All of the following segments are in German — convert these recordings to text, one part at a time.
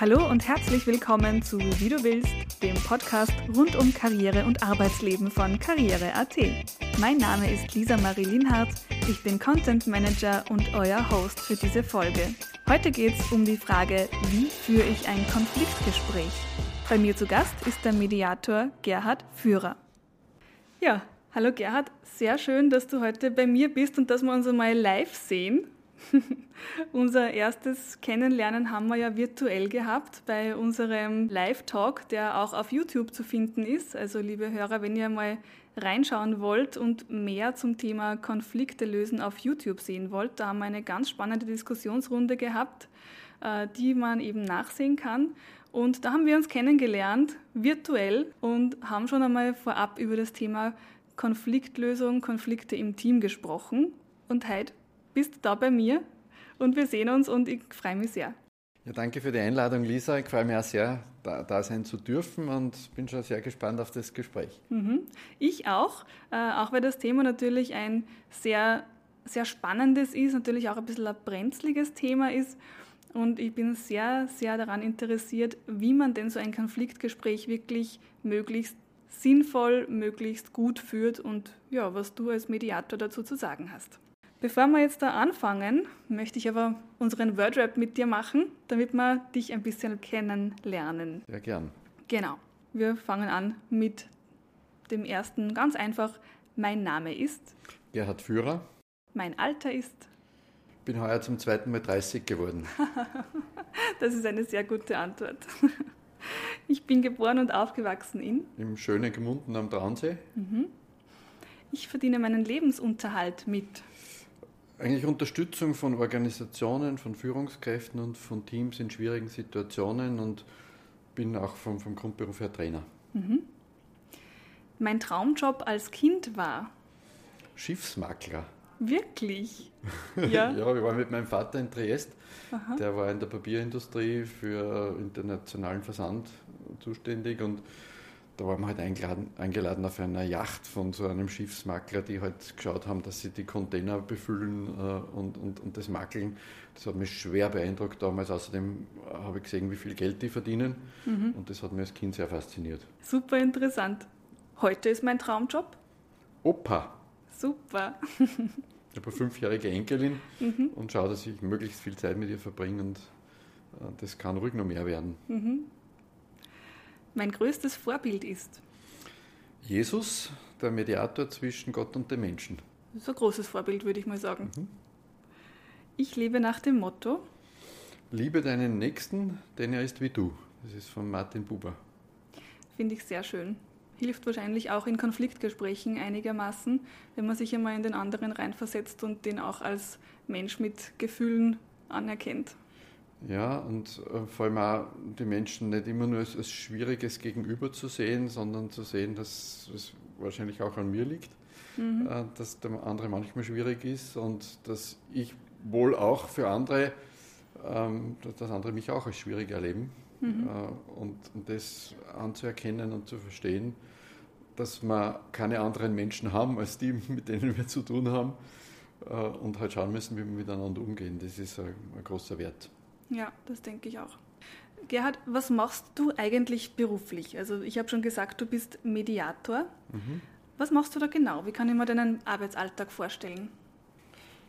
Hallo und herzlich willkommen zu Wie du willst, dem Podcast rund um Karriere und Arbeitsleben von Karriere.at. Mein Name ist Lisa Marie Linhardt, ich bin Content Manager und euer Host für diese Folge. Heute geht es um die Frage, wie führe ich ein Konfliktgespräch? Bei mir zu Gast ist der Mediator Gerhard Führer. Ja, hallo Gerhard, sehr schön, dass du heute bei mir bist und dass wir uns einmal live sehen. Unser erstes Kennenlernen haben wir ja virtuell gehabt bei unserem Live-Talk, der auch auf YouTube zu finden ist. Also liebe Hörer, wenn ihr mal reinschauen wollt und mehr zum Thema Konflikte lösen auf YouTube sehen wollt, da haben wir eine ganz spannende Diskussionsrunde gehabt, äh, die man eben nachsehen kann. Und da haben wir uns kennengelernt, virtuell, und haben schon einmal vorab über das Thema Konfliktlösung, Konflikte im Team gesprochen. Und heute bist du da bei mir und wir sehen uns und ich freue mich sehr. Ja, danke für die Einladung, Lisa. Ich freue mich auch sehr, da, da, sein zu dürfen und bin schon sehr gespannt auf das Gespräch. Mhm. Ich auch, äh, auch weil das Thema natürlich ein sehr, sehr spannendes ist, natürlich auch ein bisschen ein brenzliges Thema ist. Und ich bin sehr, sehr daran interessiert, wie man denn so ein Konfliktgespräch wirklich möglichst sinnvoll, möglichst gut führt und ja, was du als Mediator dazu zu sagen hast. Bevor wir jetzt da anfangen, möchte ich aber unseren Wordrap mit dir machen, damit wir dich ein bisschen kennenlernen. Sehr gern. Genau. Wir fangen an mit dem ersten ganz einfach. Mein Name ist Gerhard Führer. Mein Alter ist bin heuer zum zweiten Mal 30 geworden. das ist eine sehr gute Antwort. Ich bin geboren und aufgewachsen in? Im schönen Gemunden am Traunsee. Mhm. Ich verdiene meinen Lebensunterhalt mit? Eigentlich Unterstützung von Organisationen, von Führungskräften und von Teams in schwierigen Situationen und bin auch vom, vom Grundberuf her Trainer. Mhm. Mein Traumjob als Kind war? Schiffsmakler. Wirklich? Ja, ja wir waren mit meinem Vater in Triest. Aha. Der war in der Papierindustrie für internationalen Versand zuständig und da waren wir halt eingeladen, eingeladen auf einer Yacht von so einem Schiffsmakler, die halt geschaut haben, dass sie die Container befüllen äh, und, und, und das Makeln. Das hat mich schwer beeindruckt damals. Außerdem habe ich gesehen, wie viel Geld die verdienen mhm. und das hat mich als Kind sehr fasziniert. Super interessant. Heute ist mein Traumjob? Opa. Super. ich habe eine fünfjährige Enkelin mhm. und schaue, dass ich möglichst viel Zeit mit ihr verbringe und äh, das kann ruhig noch mehr werden. Mhm mein größtes Vorbild ist? Jesus, der Mediator zwischen Gott und den Menschen. Das ist ein großes Vorbild, würde ich mal sagen. Mhm. Ich lebe nach dem Motto. Liebe deinen Nächsten, denn er ist wie du. Das ist von Martin Buber. Finde ich sehr schön. Hilft wahrscheinlich auch in Konfliktgesprächen einigermaßen, wenn man sich einmal in den anderen reinversetzt und den auch als Mensch mit Gefühlen anerkennt. Ja, und äh, vor allem auch die Menschen nicht immer nur als, als schwieriges Gegenüber zu sehen, sondern zu sehen, dass es wahrscheinlich auch an mir liegt, mhm. äh, dass der andere manchmal schwierig ist und dass ich wohl auch für andere, ähm, dass andere mich auch als schwierig erleben. Mhm. Äh, und, und das anzuerkennen und zu verstehen, dass wir keine anderen Menschen haben als die, mit denen wir zu tun haben äh, und halt schauen müssen, wie wir miteinander umgehen. Das ist ein, ein großer Wert. Ja, das denke ich auch. Gerhard, was machst du eigentlich beruflich? Also ich habe schon gesagt, du bist Mediator. Mhm. Was machst du da genau? Wie kann ich mir deinen Arbeitsalltag vorstellen?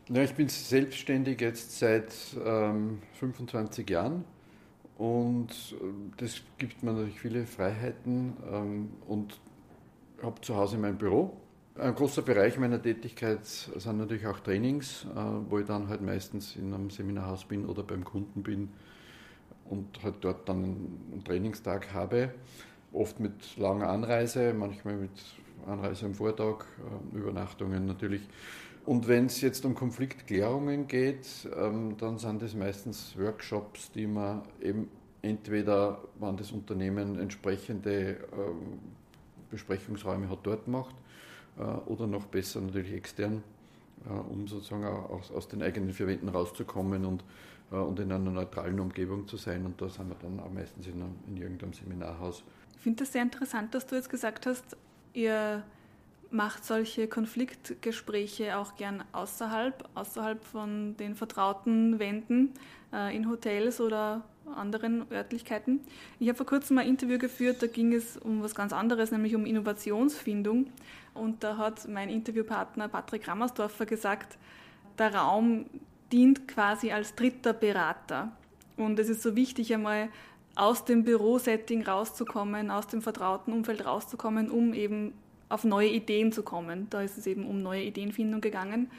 Ja, ich bin selbstständig jetzt seit ähm, 25 Jahren und äh, das gibt mir natürlich viele Freiheiten ähm, und habe zu Hause mein Büro ein großer Bereich meiner Tätigkeit sind natürlich auch Trainings, äh, wo ich dann halt meistens in einem Seminarhaus bin oder beim Kunden bin und halt dort dann einen Trainingstag habe. Oft mit langer Anreise, manchmal mit Anreise am Vortag, äh, Übernachtungen natürlich. Und wenn es jetzt um Konfliktklärungen geht, ähm, dann sind das meistens Workshops, die man eben entweder, wenn das Unternehmen entsprechende ähm, Besprechungsräume hat, dort macht oder noch besser natürlich extern, äh, um sozusagen aus, aus den eigenen vier Wänden rauszukommen und, äh, und in einer neutralen Umgebung zu sein. Und da sind wir dann auch meistens in, einem, in irgendeinem Seminarhaus. Ich finde das sehr interessant, dass du jetzt gesagt hast, ihr macht solche Konfliktgespräche auch gern außerhalb, außerhalb von den vertrauten Wänden, in Hotels oder anderen Örtlichkeiten. Ich habe vor kurzem ein Interview geführt, da ging es um was ganz anderes, nämlich um Innovationsfindung. Und da hat mein Interviewpartner Patrick Rammersdorfer gesagt, der Raum dient quasi als dritter Berater. Und es ist so wichtig, einmal aus dem Bürosetting rauszukommen, aus dem vertrauten Umfeld rauszukommen, um eben auf neue Ideen zu kommen. Da ist es eben um neue Ideenfindung gegangen.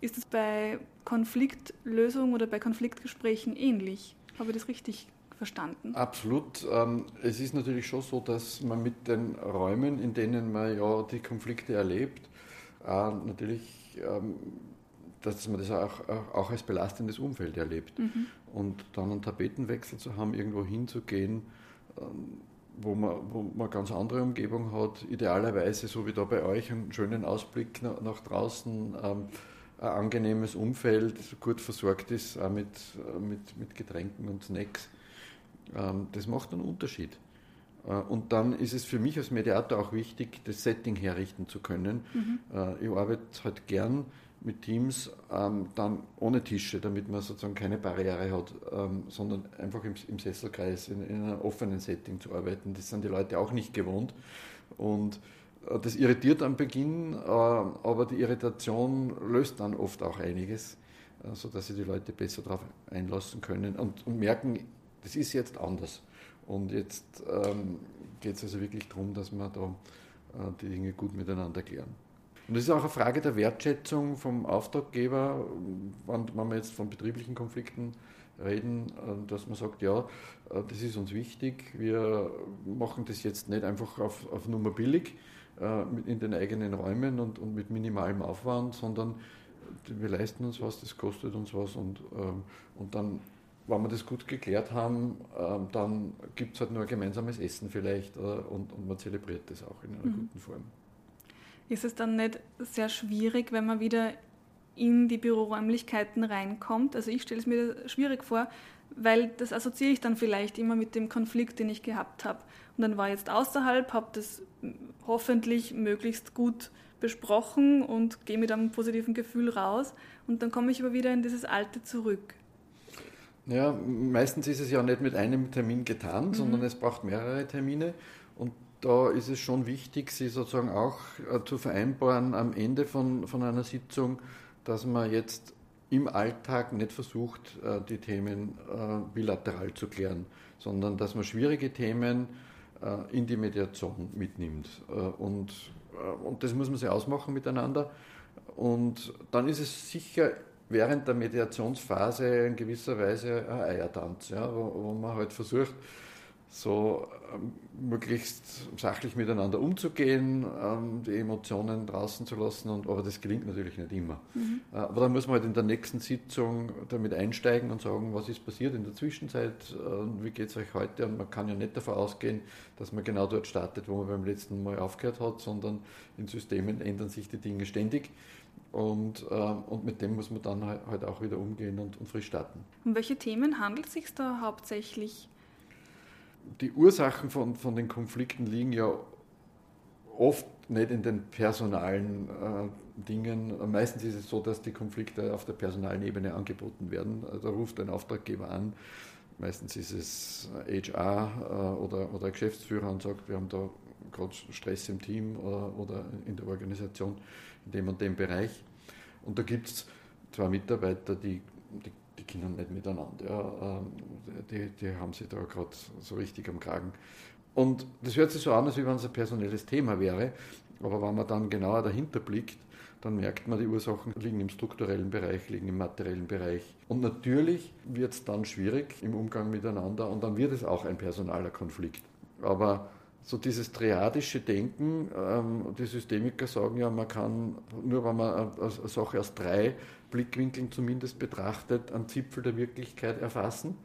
Ist es bei Konfliktlösung oder bei Konfliktgesprächen ähnlich? Habe ich das richtig verstanden? Absolut. Ähm, es ist natürlich schon so, dass man mit den Räumen, in denen man ja die Konflikte erlebt, natürlich, ähm, dass man das auch, auch als belastendes Umfeld erlebt. Mhm. Und dann einen Tapetenwechsel zu haben, irgendwo hinzugehen, ähm, wo man, wo man eine ganz andere Umgebung hat, idealerweise so wie da bei euch, einen schönen Ausblick nach, nach draußen, ähm, ein angenehmes Umfeld, gut versorgt ist, auch mit, äh, mit, mit Getränken und Snacks. Ähm, das macht einen Unterschied. Äh, und dann ist es für mich als Mediator auch wichtig, das Setting herrichten zu können. Mhm. Äh, ich arbeite halt gern mit Teams ähm, dann ohne Tische, damit man sozusagen keine Barriere hat, ähm, sondern einfach im, im Sesselkreis, in, in, einem offenen Setting zu arbeiten. Das sind die Leute auch nicht gewohnt. Und äh, das irritiert am Beginn, äh, aber die Irritation löst dann oft auch einiges, äh, sodass sich die Leute besser darauf einlassen können und, merken, das ist jetzt anders. Und jetzt ähm, geht es also wirklich darum, dass wir da äh, die Dinge gut miteinander klären. Und das ist auch eine Frage der Wertschätzung vom Auftraggeber, wenn, wenn wir jetzt von betrieblichen Konflikten reden, äh, dass man sagt, ja, äh, das ist uns wichtig, wir machen das jetzt nicht einfach auf, auf Nummer billig äh, in den eigenen Räumen und, und mit minimalem Aufwand, sondern wir leisten uns was, das kostet uns was und, ähm, und dann, wenn wir das gut geklärt haben, ähm, dann gibt es halt nur ein gemeinsames Essen vielleicht und, und man zelebriert das auch in einer mhm. guten Form. Ist es dann nicht sehr schwierig, wenn man wieder in die Büroräumlichkeiten reinkommt? Also ich stelle es mir schwierig vor, weil das assoziiere ich dann vielleicht immer mit dem Konflikt, den ich gehabt habe. Und dann war ich jetzt außerhalb, habe das hoffentlich möglichst gut besprochen und gehe mit einem positiven Gefühl raus. Und dann komme ich aber wieder in dieses Alte zurück. Ja, meistens ist es ja nicht mit einem Termin getan, mhm. sondern es braucht mehrere Termine. Und da ist es schon wichtig, sie sozusagen auch äh, zu vereinbaren am Ende von, von einer Sitzung, dass man jetzt im Alltag nicht versucht, äh, die Themen äh, bilateral zu klären, sondern dass man schwierige Themen in die Mediation mitnimmt. Und, und das muss man sich ausmachen miteinander. Und dann ist es sicher während der Mediationsphase in gewisser Weise ein Eiertanz, ja, wo, wo man halt versucht, so ähm, möglichst sachlich miteinander umzugehen, ähm, die Emotionen draußen zu lassen, und, aber das gelingt natürlich nicht immer. Mhm. Äh, aber dann muss man halt in der nächsten Sitzung damit einsteigen und sagen, was ist passiert in der Zwischenzeit, äh, wie geht es euch heute und man kann ja nicht davon ausgehen, dass man genau dort startet, wo man beim letzten Mal aufgehört hat, sondern in Systemen ändern sich die Dinge ständig. Und, äh, und mit dem muss man dann halt, halt auch wieder umgehen und, und frisch starten. Um welche Themen handelt es sich da hauptsächlich? Die Ursachen von, von den Konflikten liegen ja oft nicht in den personalen äh, Dingen. Meistens ist es so, dass die Konflikte auf der personalen Ebene angeboten werden. Da ruft ein Auftraggeber an. Meistens ist es HR äh, oder, oder Geschäftsführer und sagt, wir haben da gerade Stress im Team oder, oder in der Organisation in dem und dem Bereich. Und da gibt es zwei Mitarbeiter, die die können nicht miteinander. Ja. Ähm, die, die haben sich da gerade so richtig am Kragen. Und das hört sich so an, als wenn es ein personelles Thema wäre. Aber wenn man dann genauer dahinter blickt, dann merkt man, die Ursachen liegen im strukturellen Bereich, liegen im materiellen Bereich. Und natürlich wird es dann schwierig im Umgang miteinander und dann wird es auch ein personaler Konflikt. Aber so dieses triadische Denken, ähm, die Systemiker sagen ja, man kann, nur wenn man eine Sache aus drei Blickwinkeln zumindest betrachtet, einen Zipfel der Wirklichkeit erfassen.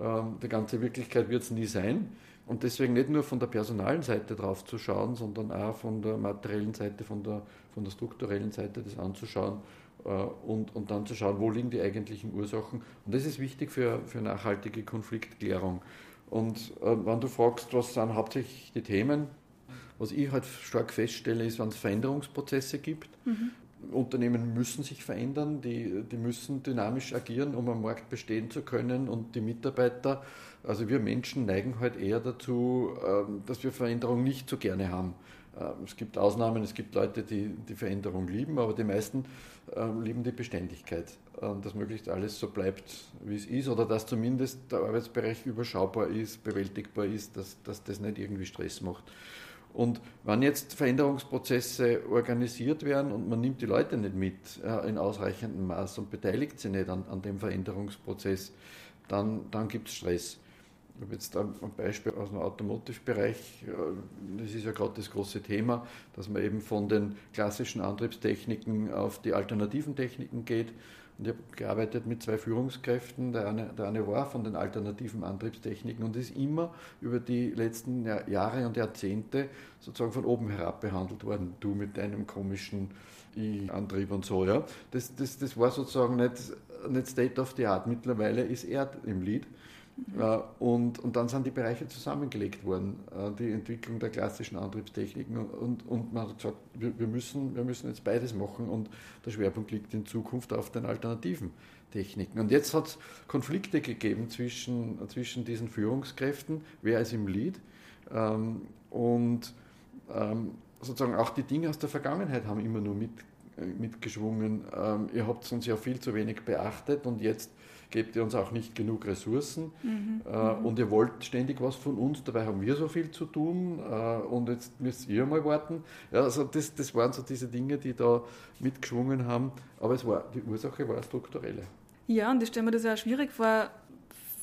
Ähm, die ganze Wirklichkeit wird es nie sein. Und deswegen nicht nur von der personalen Seite drauf zu schauen, sondern auch von der materiellen Seite, von der, von der strukturellen Seite das anzuschauen äh, und, und dann zu schauen, wo liegen die eigentlichen Ursachen. Und das ist wichtig für, für nachhaltige Konfliktklärung. Und äh, wenn du fragst, was sind hauptsächlich die Themen, was ich halt stark feststelle, ist, wenn es Veränderungsprozesse gibt, mhm. Unternehmen müssen sich verändern, die, die müssen dynamisch agieren, um am Markt bestehen zu können und die Mitarbeiter, also wir Menschen neigen halt eher dazu, ähm, dass wir Veränderung nicht so gerne haben. Ähm, es gibt Ausnahmen, es gibt Leute, die die Veränderung lieben, aber die meisten ähm, lieben die Beständigkeit, dass möglichst alles so bleibt, wie es ist oder dass zumindest der Arbeitsbereich überschaubar ist, bewältigbar ist, dass, dass das nicht irgendwie Stress macht. Und wenn jetzt Veränderungsprozesse organisiert werden und man nimmt die Leute nicht mit äh, in ausreichendem Maß und beteiligt sie nicht an, an dem Veränderungsprozess, dann, dann gibt es Stress. Ich habe jetzt ein Beispiel aus dem Automotive-Bereich. Äh, das ist ja gerade das große Thema, dass man eben von den klassischen Antriebstechniken auf die alternativen Techniken geht. Und ich habe gearbeitet mit zwei Führungskräften. Der eine, der eine war von den alternativen Antriebstechniken und ist immer über die letzten Jahre und Jahrzehnte sozusagen von oben herab behandelt worden. Du mit deinem komischen I-Antrieb und so. Ja. Das, das, das war sozusagen nicht, nicht State of the Art. Mittlerweile ist er im Lied. Und, und dann sind die Bereiche zusammengelegt worden, äh, die Entwicklung der klassischen Antriebstechniken. Und, und man hat gesagt, wir, wir, müssen, wir müssen jetzt beides machen und der Schwerpunkt liegt in Zukunft auf den alternativen Techniken. Und jetzt hat es Konflikte gegeben zwischen, zwischen diesen Führungskräften, wer ist im Lead. Ähm, und ähm, sozusagen auch die Dinge aus der Vergangenheit haben immer nur mit, äh, mitgeschwungen. Ähm, ihr habt uns ja viel zu wenig beachtet und jetzt gebt ihr uns auch nicht genug Ressourcen mhm. äh, und ihr wollt ständig was von uns, dabei haben wir so viel zu tun äh, und jetzt müsst ihr mal warten. Ja, also das, das waren so diese Dinge, die da mitgeschwungen haben, aber es war, die Ursache war strukturelle. Ja, und ich stelle mir das ja schwierig vor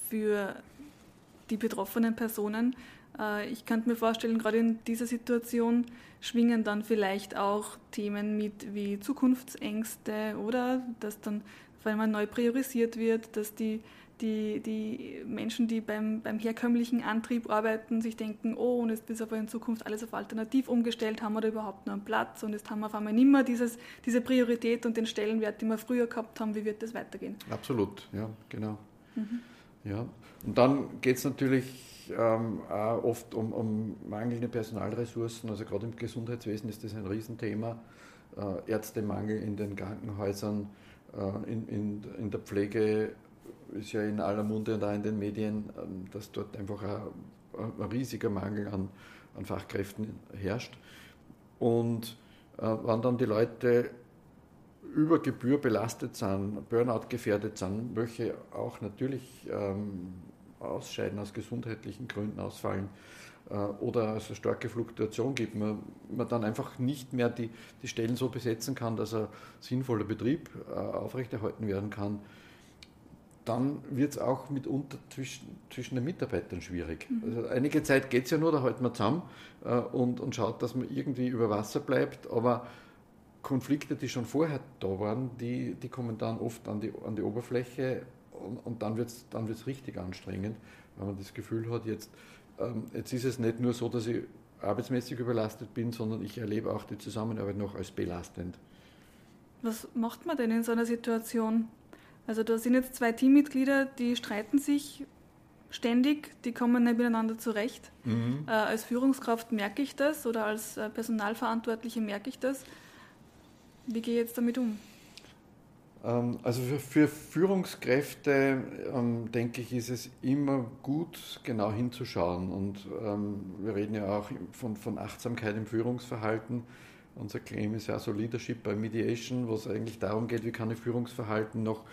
für die betroffenen Personen. Äh, ich könnte mir vorstellen, gerade in dieser Situation schwingen dann vielleicht auch Themen mit wie Zukunftsängste oder dass dann weil man neu priorisiert wird, dass die, die, die Menschen, die beim, beim herkömmlichen Antrieb arbeiten, sich denken, oh, und jetzt ist aber in Zukunft alles auf alternativ umgestellt, haben wir da überhaupt noch einen Platz und jetzt haben wir auf einmal nicht mehr dieses, diese Priorität und den Stellenwert, den wir früher gehabt haben, wie wird das weitergehen? Absolut, ja, genau. Mhm. Ja. Und dann geht es natürlich ähm, auch oft um, um mangelnde Personalressourcen, also gerade im Gesundheitswesen ist das ein Riesenthema, äh, Ärztemangel in den Krankenhäusern, in, in, in der Pflege ist ja in aller Munde und auch in den Medien, ähm, dass dort einfach ein, ein riesiger Mangel an, an, Fachkräften herrscht. Und äh, wenn dann die Leute über Gebühr belastet sind, Burnout gefährdet sind, welche auch natürlich ähm, ausscheiden aus gesundheitlichen Gründen ausfallen, äh, oder es eine starke Fluktuation gibt, man, man dann einfach nicht mehr die, die Stellen so besetzen kann, dass ein sinnvoller Betrieb äh, aufrechterhalten werden kann, dann wird es auch mitunter zwischen, zwischen den Mitarbeitern schwierig. Mhm. Also einige Zeit geht es ja nur, da halten wir zusammen äh, und, und schaut, dass man irgendwie über Wasser bleibt, aber Konflikte, die schon vorher da waren, die, die kommen dann oft an die, an die Oberfläche und, und dann wird es dann wird's richtig anstrengend, wenn man das Gefühl hat, jetzt jetzt ist es nicht nur so, dass ich arbeitsmäßig überlastet bin, sondern ich erlebe auch die Zusammenarbeit noch als belastend. Was macht man denn in so einer Situation? Also da sind jetzt zwei Teammitglieder, die streiten sich ständig, die kommen nicht miteinander zurecht. Mhm. Äh, als Führungskraft merke ich das oder als äh, Personalverantwortliche merke ich das. Wie gehe ich jetzt damit um? Ähm, also für, Führungskräfte, ähm, denke ich, ist es immer gut, genau hinzuschauen. Und ähm, wir reden ja auch von, von Achtsamkeit im Führungsverhalten. Unser Claim ist ja so Leadership by Mediation, wo es eigentlich darum geht, wie kann ich Führungsverhalten noch,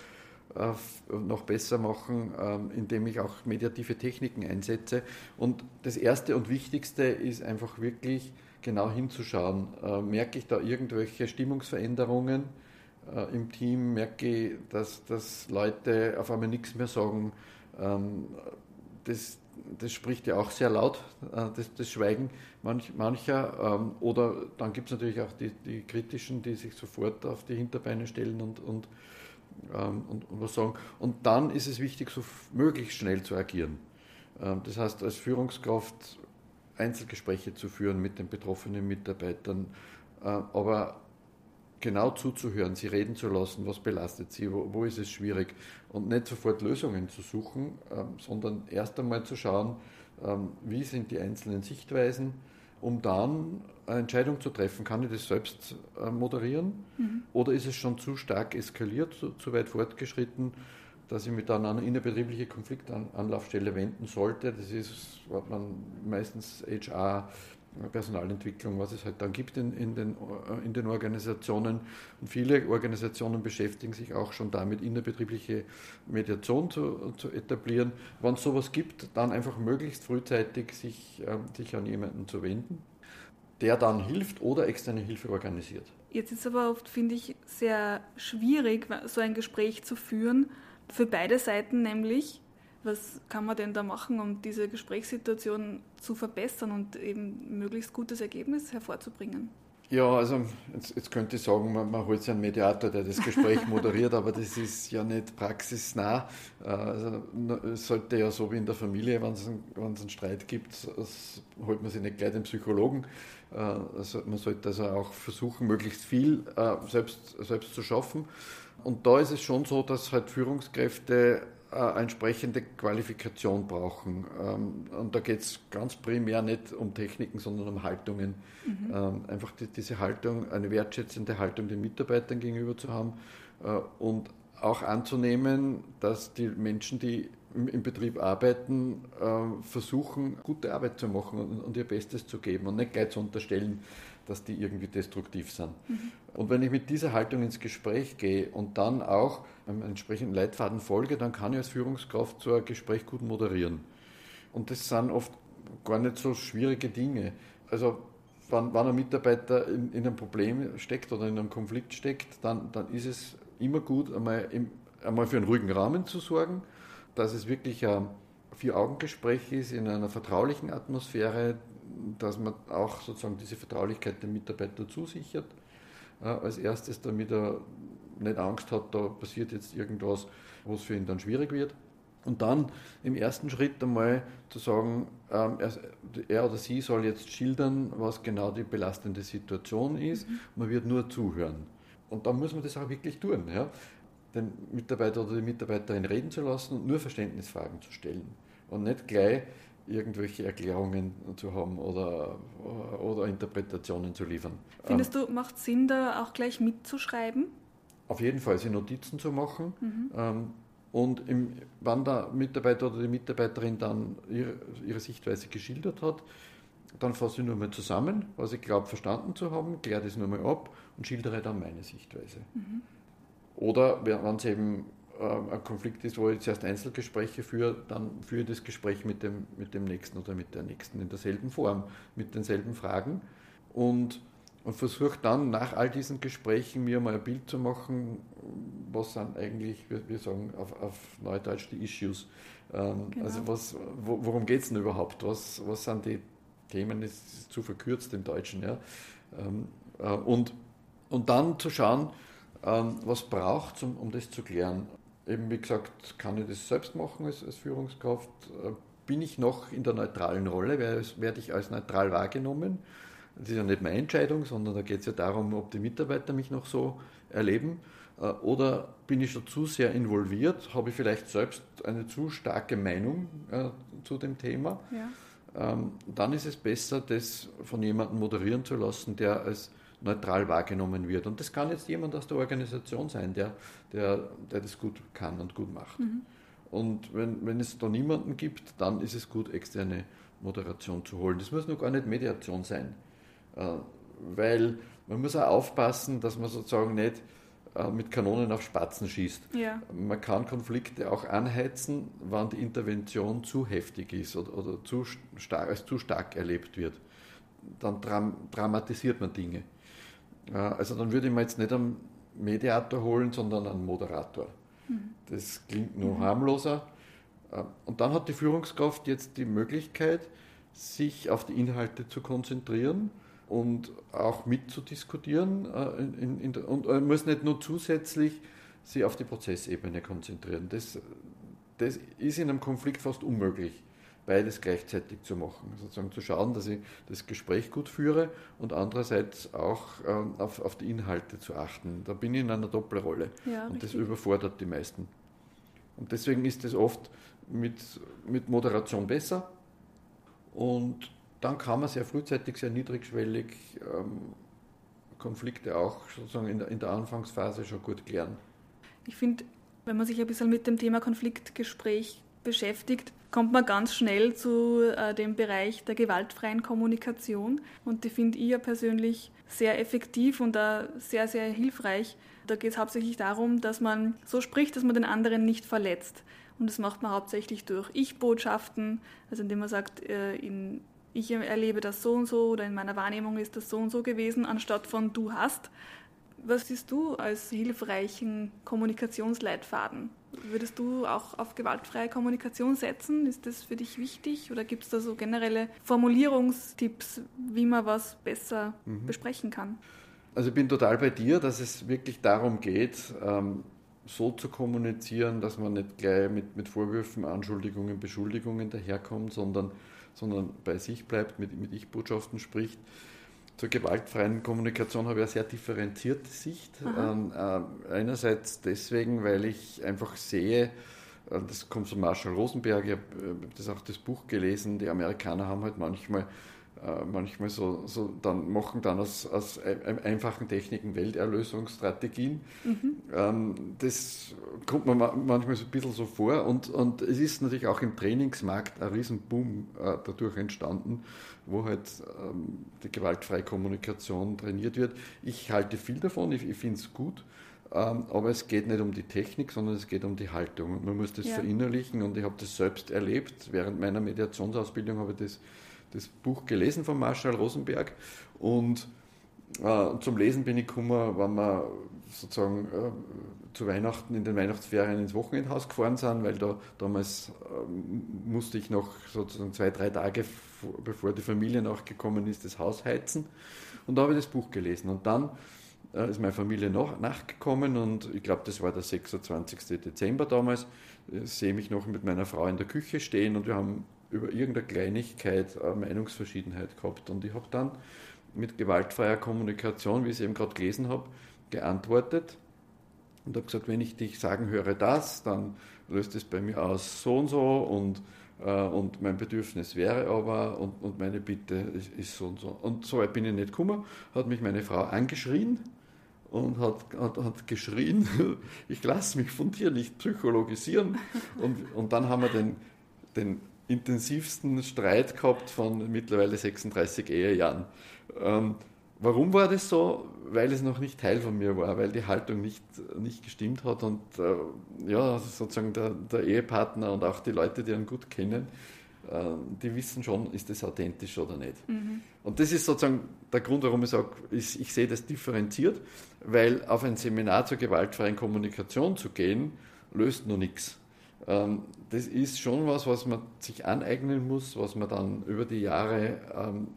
äh, noch besser machen, indem ich auch mediative Techniken einsetze. Und das Erste und Wichtigste ist einfach wirklich genau hinzuschauen. Äh, merke ich da irgendwelche Stimmungsveränderungen? Äh, im Team merke ich, dass, dass Leute auf einmal nichts mehr sagen. Ähm, das, das spricht ja auch sehr laut, äh, das, das Schweigen manch, mancher. Ähm, oder dann gibt es natürlich auch die, die Kritischen, die sich sofort auf die Hinterbeine stellen und, und, ähm, und, und was sagen. Und dann ist es wichtig, so möglichst schnell zu agieren. Ähm, das heißt, als Führungskraft Einzelgespräche zu führen mit den betroffenen Mitarbeitern, äh, aber genau zuzuhören, sie reden zu lassen, was belastet sie, wo, wo ist es schwierig und nicht sofort Lösungen zu suchen, ähm, sondern erst einmal zu schauen, ähm, wie sind die einzelnen Sichtweisen, um dann eine Entscheidung zu treffen, kann ich das selbst äh, moderieren mhm. oder ist es schon zu stark eskaliert, zu, zu, weit fortgeschritten, dass ich mich dann an eine innerbetriebliche Konfliktanlaufstelle wenden sollte. Das ist, was man meistens HR, Personalentwicklung, was es halt dann gibt in, in, den, in den Organisationen. Und viele Organisationen beschäftigen sich auch schon damit, innerbetriebliche Mediation zu, zu etablieren. Wenn es sowas gibt, dann einfach möglichst frühzeitig sich, äh, sich an jemanden zu wenden der dann hilft oder externe Hilfe organisiert. Jetzt ist aber oft, finde ich, sehr schwierig, so ein Gespräch zu führen, für beide Seiten nämlich. Was kann man denn da machen, um diese Gesprächssituation zu verbessern und eben möglichst gutes Ergebnis hervorzubringen? Ja, also jetzt, jetzt könnte ich sagen, man, man holt sich einen Mediator, der das Gespräch moderiert, aber das ist ja nicht praxisnah. Äh, also, es sollte ja so wie in der Familie, wenn es einen, einen Streit gibt, holt man sich nicht gleich den Psychologen. Äh, also man sollte also auch versuchen, möglichst viel äh, selbst, selbst zu schaffen. Und da ist es schon so, dass halt Führungskräfte äh, entsprechende Qualifikation brauchen. Ähm, und da geht es ganz primär nicht um Techniken, sondern um Haltungen. Mhm. Ähm, einfach die, diese Haltung, eine wertschätzende Haltung den Mitarbeitern gegenüber zu haben äh, und auch anzunehmen, dass die Menschen, die im Betrieb arbeiten, äh, versuchen, gute Arbeit zu machen und, und, ihr Bestes zu geben und nicht gleich zu unterstellen, dass die irgendwie destruktiv sind. Mhm. Und wenn ich mit dieser Haltung ins Gespräch gehe und dann auch einem entsprechenden Leitfaden folge, dann kann ich als Führungskraft so ein Gespräch gut moderieren. Und das sind oft gar nicht so schwierige Dinge. Also wenn, wenn ein Mitarbeiter in, in, einem Problem steckt oder in einem Konflikt steckt, dann, dann ist es immer gut, einmal, im, einmal für einen ruhigen Rahmen zu sorgen, dass es wirklich ein Vier-Augen-Gespräch ist in einer vertraulichen Atmosphäre, dass man auch sozusagen diese Vertraulichkeit dem Mitarbeiter zusichert. Äh, als erstes, damit er nicht Angst hat, da passiert jetzt irgendwas, was für ihn dann schwierig wird. Und dann im ersten Schritt einmal zu sagen, ähm, er, oder sie soll jetzt schildern, was genau die belastende Situation ist. Mhm. Man wird nur zuhören. Und dann muss man das auch wirklich tun. Ja? Den Mitarbeiter oder die Mitarbeiterin reden zu lassen und nur Verständnisfragen zu stellen. Und nicht gleich irgendwelche Erklärungen zu haben oder, oder Interpretationen zu liefern. Findest du, macht Sinn, da auch gleich mitzuschreiben? Auf jeden Fall, sich Notizen zu machen. Mhm. Ähm, und im, wann der Mitarbeiter oder die Mitarbeiterin dann ihre, ihre Sichtweise geschildert hat, dann fasse ich nur mal zusammen, was ich glaube verstanden zu haben, kläre das nur mal ab und schildere dann meine Sichtweise. Mhm. Oder wenn es eben ein Konflikt ist, wo ich zuerst Einzelgespräche führe, dann führe ich das Gespräch mit dem, mit dem Nächsten oder mit der Nächsten in derselben Form, mit denselben Fragen und, und versuche dann nach all diesen Gesprächen mir mal ein Bild zu machen, was sind eigentlich, wir, sagen auf, auf Neudeutsch die Issues. Ähm, genau. Also was, wo, worum geht es denn überhaupt? Was, was sind die Themen, das ist zu verkürzt im Deutschen. Ja? Ähm, äh, und, und dann zu schauen, ähm, was braucht es, um, um das zu klären eben wie gesagt, kann ich das selbst machen als, als Führungskraft? Äh, bin ich noch in der neutralen Rolle? Werde ich als neutral wahrgenommen? Das ist ja nicht meine Entscheidung, sondern da geht es ja darum, ob die Mitarbeiter mich noch so erleben. Äh, oder bin ich schon zu sehr involviert? Habe ich vielleicht selbst eine zu starke Meinung äh, zu dem Thema? Ja. Ähm, dann ist es besser, das von jemandem moderieren zu lassen, der als neutral wahrgenommen wird. Und das kann jetzt jemand aus der Organisation sein, der, der, der das gut kann und gut macht. Mhm. Und wenn, wenn es da niemanden gibt, dann ist es gut, externe Moderation zu holen. Das muss noch gar nicht Mediation sein, äh, weil man muss auch aufpassen, dass man sozusagen nicht äh, mit Kanonen auf Spatzen schießt. Ja. Man kann Konflikte auch anheizen, wann die Intervention zu heftig ist oder, oder zu stark, als zu stark erlebt wird. Dann dram, dramatisiert man Dinge. Also dann würde ich mir jetzt nicht einen Mediator holen, sondern einen Moderator. Mhm. Das klingt nur mhm. harmloser. Äh, und dann hat die Führungskraft jetzt die Möglichkeit, sich auf die Inhalte zu konzentrieren und auch mitzudiskutieren. Äh, in, in, und muss nicht nur zusätzlich sich auf die Prozessebene konzentrieren. Das, das ist in einem Konflikt fast unmöglich beides gleichzeitig zu machen. Sozusagen zu schauen, dass ich das Gespräch gut führe und andererseits auch ähm, auf, auf die Inhalte zu achten. Da bin ich in einer Doppelrolle ja, und das überfordert die meisten. Und deswegen ist es oft mit, mit Moderation besser und dann kann man sehr frühzeitig, sehr niedrigschwellig ähm, Konflikte auch sozusagen in der, in der Anfangsphase schon gut klären. Ich finde, wenn man sich ein bisschen mit dem Thema Konfliktgespräch beschäftigt, kommt man ganz schnell zu äh, dem Bereich der gewaltfreien Kommunikation. Und die finde ich ja persönlich sehr effektiv und auch sehr, sehr hilfreich. Da geht es hauptsächlich darum, dass man so spricht, dass man den anderen nicht verletzt. Und das macht man hauptsächlich durch Ich-Botschaften, also indem man sagt, äh, in, ich erlebe das so und so oder in meiner Wahrnehmung ist das so und so gewesen, anstatt von du hast. Was siehst du als hilfreichen Kommunikationsleitfaden? Würdest du auch auf gewaltfreie Kommunikation setzen? Ist das für dich wichtig oder gibt es da so generelle Formulierungstipps, wie man was besser mhm. besprechen kann? Also ich bin total bei dir, dass es wirklich darum geht, ähm, so zu kommunizieren, dass man nicht gleich mit, mit Vorwürfen, Anschuldigungen, Beschuldigungen daherkommt, sondern, sondern bei sich bleibt, mit, mit Ich-Botschaften spricht. Zur gewaltfreien Kommunikation habe ich eine sehr differenzierte Sicht. Ähm, äh, einerseits deswegen, weil ich einfach sehe, äh, das kommt von Marshall Rosenberg, ich habe äh, das auch das Buch gelesen, die Amerikaner haben halt manchmal äh, manchmal so, so dann machen dann aus, aus einfachen Techniken Welterlösungsstrategien. Mhm. Ähm, das kommt mir manchmal so ein bisschen so vor und, und es ist natürlich auch im Trainingsmarkt ein Riesenboom äh, dadurch entstanden, wo halt ähm, die gewaltfreie Kommunikation trainiert wird. Ich halte viel davon, ich, ich finde es gut. Ähm, aber es geht nicht um die Technik, sondern es geht um die Haltung. Und man muss das ja. verinnerlichen und ich habe das selbst erlebt. Während meiner Mediationsausbildung habe ich das das Buch gelesen von Marshall Rosenberg und äh, zum Lesen bin ich gekommen, wenn wir sozusagen äh, zu Weihnachten in den Weihnachtsferien ins Wochenendhaus gefahren sind, weil da damals äh, musste ich noch sozusagen zwei, drei Tage bevor die Familie nachgekommen ist, das Haus heizen. Und da habe ich das Buch gelesen. Und dann äh, ist meine Familie nach, nachgekommen und ich glaube, das war der 26. Dezember damals. Ich sehe mich noch mit meiner Frau in der Küche stehen und wir haben über irgendeine Kleinigkeit eine Meinungsverschiedenheit gehabt. Und ich habe dann mit gewaltfreier Kommunikation, wie ich es eben gerade gelesen habe, geantwortet und habe gesagt, wenn ich dich sagen höre das, dann löst es bei mir aus so und so und, äh, und mein Bedürfnis wäre aber und, und meine Bitte ist, ist, so und so. Und so weit bin ich nicht gekommen, hat mich meine Frau angeschrien und hat, hat, hat geschrien, ich lasse mich von dir nicht psychologisieren. Und, und dann haben wir den, den intensivsten Streit gehabt von mittlerweile 36 Ehejahren. Ähm, warum war das so? Weil es noch nicht Teil von mir war, weil die Haltung nicht, nicht gestimmt hat und äh, ja, sozusagen der, der, Ehepartner und auch die Leute, die ihn gut kennen, äh, die wissen schon, ist das authentisch oder nicht. Mhm. Und das ist sozusagen der Grund, warum ich sage, ich, ich sehe das differenziert, weil auf ein Seminar zur gewaltfreien Kommunikation zu gehen, löst nur nichts ähm, das ist schon was, was man sich aneignen muss, was man dann über die Jahre, ähm,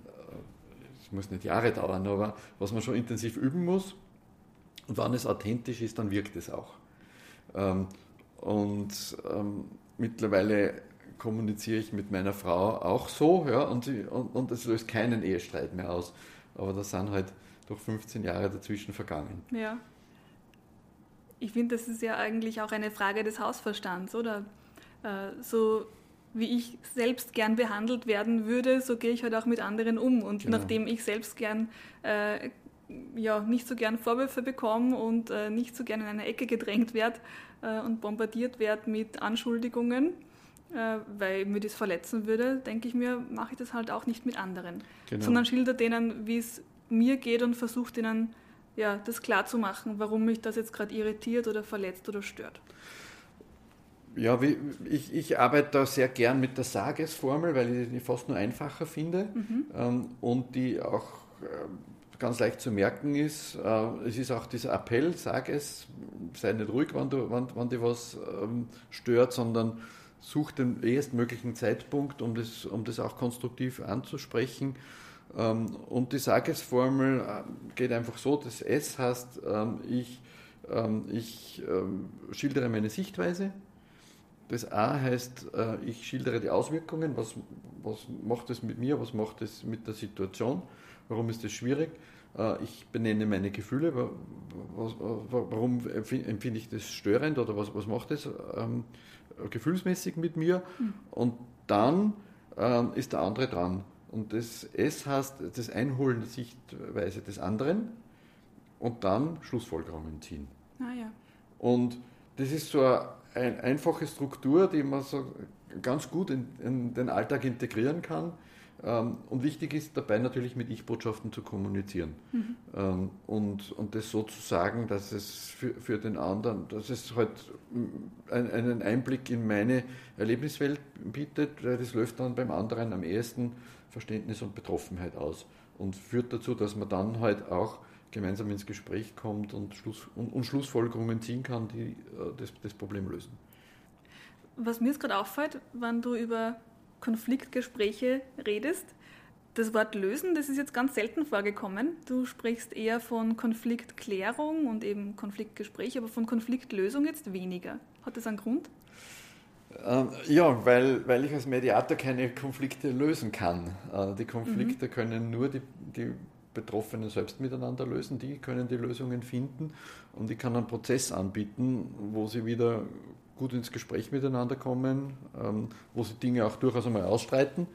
es muss nicht Jahre dauern, aber was man schon intensiv üben muss. Und wenn es authentisch ist, dann wirkt es auch. Ähm, und mittlerweile kommuniziere ich mit meiner Frau auch so, ja, und, sie, und, und es löst keinen Ehestreit mehr aus. Aber da sind halt doch 15 Jahre dazwischen vergangen. Ja. Ich finde, das ist ja eigentlich auch eine Frage des Hausverstands, oder? Äh, so wie ich selbst gern behandelt werden würde, so gehe ich halt auch mit anderen um. Und genau. nachdem ich selbst gern äh, ja, nicht so gern Vorwürfe bekomme und äh, nicht so gern in eine Ecke gedrängt werde äh, und bombardiert werde mit Anschuldigungen, äh, weil mir das verletzen würde, denke ich mir, mache ich das halt auch nicht mit anderen. Genau. Sondern schilder denen, wie es mir geht und versuche denen ja, das klar zu machen, warum mich das jetzt gerade irritiert oder verletzt oder stört. Ja, wie, ich, ich, arbeite da sehr gern mit der Sagesformel, weil ich die fast nur einfacher finde mhm. ähm, und die auch äh, ganz leicht zu merken ist. Äh, es ist auch dieser Appell, sag es, sei nicht ruhig, wenn, du, wenn, wenn dir was ähm, stört, sondern such den erstmöglichen Zeitpunkt, um das, um das auch konstruktiv anzusprechen. Ähm, und die Sagesformel äh, geht einfach so, das S heißt, ähm, ich, ähm, ich schildere meine Sichtweise. Das A heißt, äh, ich schildere die Auswirkungen, was, was macht es mit mir, was macht es mit der Situation, warum ist es schwierig. Äh, ich benenne meine Gefühle, warum empfinde ich das störend oder was, was macht es gefühlsmäßig mit mir. Mhm. Und dann ist der andere dran Und das S heißt das Einholen der Sichtweise des anderen und dann Schlussfolgerungen ziehen. Ah, ja. Und das ist so eine, eine einfache Struktur, die man so ganz gut in, in den Alltag integrieren kann. Ähm, und wichtig ist dabei natürlich mit Ich-Botschaften zu kommunizieren. Mhm. Ähm, und, und das so zu sagen, dass es für, für den anderen, dass es halt einen Einblick in meine Erlebniswelt bietet, weil das löst dann beim anderen am ehesten Verständnis und Betroffenheit aus und führt dazu, dass man dann halt auch gemeinsam ins Gespräch kommt und, Schluss, und, und Schlussfolgerungen ziehen kann, die äh, das, das Problem lösen. Was mir jetzt gerade auffällt, wenn du über Konfliktgespräche redest, das Wort lösen, das ist jetzt ganz selten vorgekommen. Du sprichst eher von Konfliktklärung und eben Konfliktgespräch, aber von Konfliktlösung jetzt weniger. Hat das einen Grund? Ähm, ja, weil, weil ich als Mediator keine Konflikte lösen kann. Äh, die Konflikte mhm. können nur die, die Betroffenen selbst miteinander lösen, die können die Lösungen finden und ich kann einen Prozess anbieten, wo sie wieder gut ins Gespräch miteinander kommen, ähm, wo sie Dinge auch durchaus einmal ausstreiten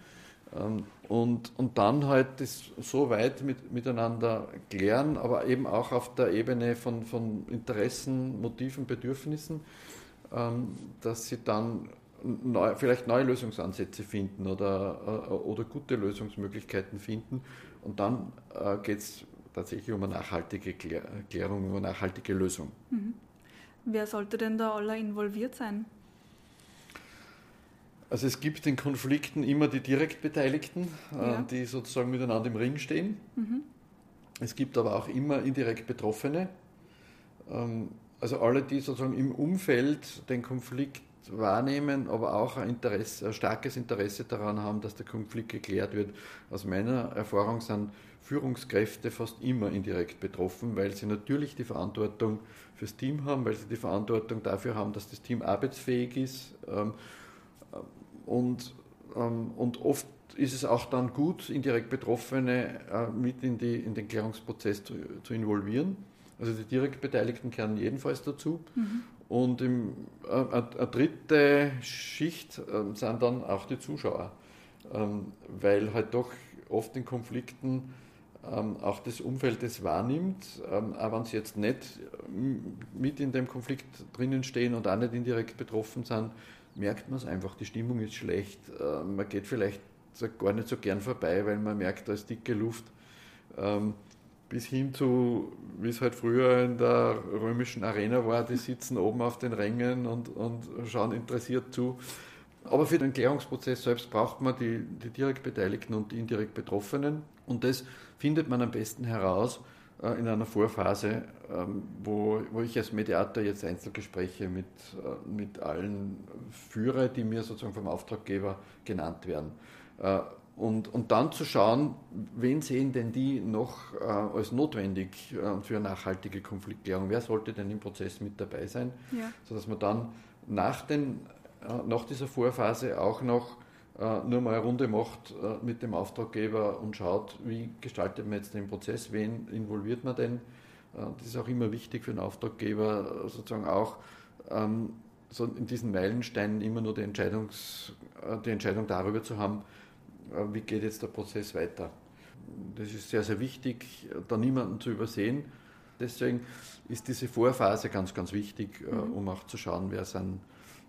ähm, und, und dann halt das so weit mit, miteinander klären, aber eben auch auf der Ebene von, von Interessen, Motiven, Bedürfnissen, ähm, dass sie dann neu, vielleicht neue Lösungsansätze finden oder, äh, oder gute Lösungsmöglichkeiten finden. Und dann äh, geht es tatsächlich um eine nachhaltige Klärung, um eine nachhaltige Lösung. Mhm. Wer sollte denn da alle involviert sein? Also es gibt in Konflikten immer die direkt Beteiligten, äh, ja. die sozusagen miteinander im Ring stehen. Mhm. Es gibt aber auch immer indirekt Betroffene. Ähm, also alle, die sozusagen im Umfeld den Konflikt wahrnehmen, aber auch ein, Interesse, ein starkes Interesse daran haben, dass der Konflikt geklärt wird. Aus meiner Erfahrung sind Führungskräfte fast immer indirekt betroffen, weil sie natürlich die Verantwortung fürs Team haben, weil sie die Verantwortung dafür haben, dass das Team arbeitsfähig ist. Ähm, und, ähm, und oft ist es auch dann gut, indirekt Betroffene äh, mit in, die, in den Klärungsprozess zu, zu involvieren. Also die direkt Beteiligten kehren jedenfalls dazu. Mhm. Und im, äh, eine dritte Schicht äh, sind dann auch die Zuschauer, ähm, weil halt doch oft in Konflikten ähm, auch das Umfeld das wahrnimmt, ähm, auch wenn sie jetzt nicht mit in dem Konflikt drinnen stehen und auch nicht indirekt betroffen sind, merkt man es einfach, die Stimmung ist schlecht, äh, man geht vielleicht gar nicht so gern vorbei, weil man merkt, da ist dicke Luft. Ähm, bis hin zu, wie es halt früher in der römischen Arena war, die sitzen oben auf den Rängen und, und schauen interessiert zu. Aber für den Klärungsprozess selbst braucht man die, die direkt Beteiligten und die indirekt Betroffenen. Und das findet man am besten heraus äh, in einer Vorphase, ähm, wo, wo ich als Mediator jetzt Einzelgespräche mit, äh, mit allen führe, die mir sozusagen vom Auftraggeber genannt werden. Äh, und, und dann zu schauen, wen sehen denn die noch äh, als notwendig äh, für eine nachhaltige Konfliktklärung? Wer sollte denn im Prozess mit dabei sein? Ja. Sodass man dann nach, den, äh, nach dieser Vorphase auch noch äh, nur mal eine Runde macht äh, mit dem Auftraggeber und schaut, wie gestaltet man jetzt den Prozess, wen involviert man denn? Äh, das ist auch immer wichtig für den Auftraggeber, sozusagen auch ähm, so in diesen Meilensteinen immer nur die, Entscheidungs, die Entscheidung darüber zu haben, wie geht jetzt der Prozess weiter. Das ist sehr, sehr wichtig, da niemanden zu übersehen. Deswegen ist diese Vorphase ganz, ganz wichtig, äh, mhm. um auch zu schauen, wer sind,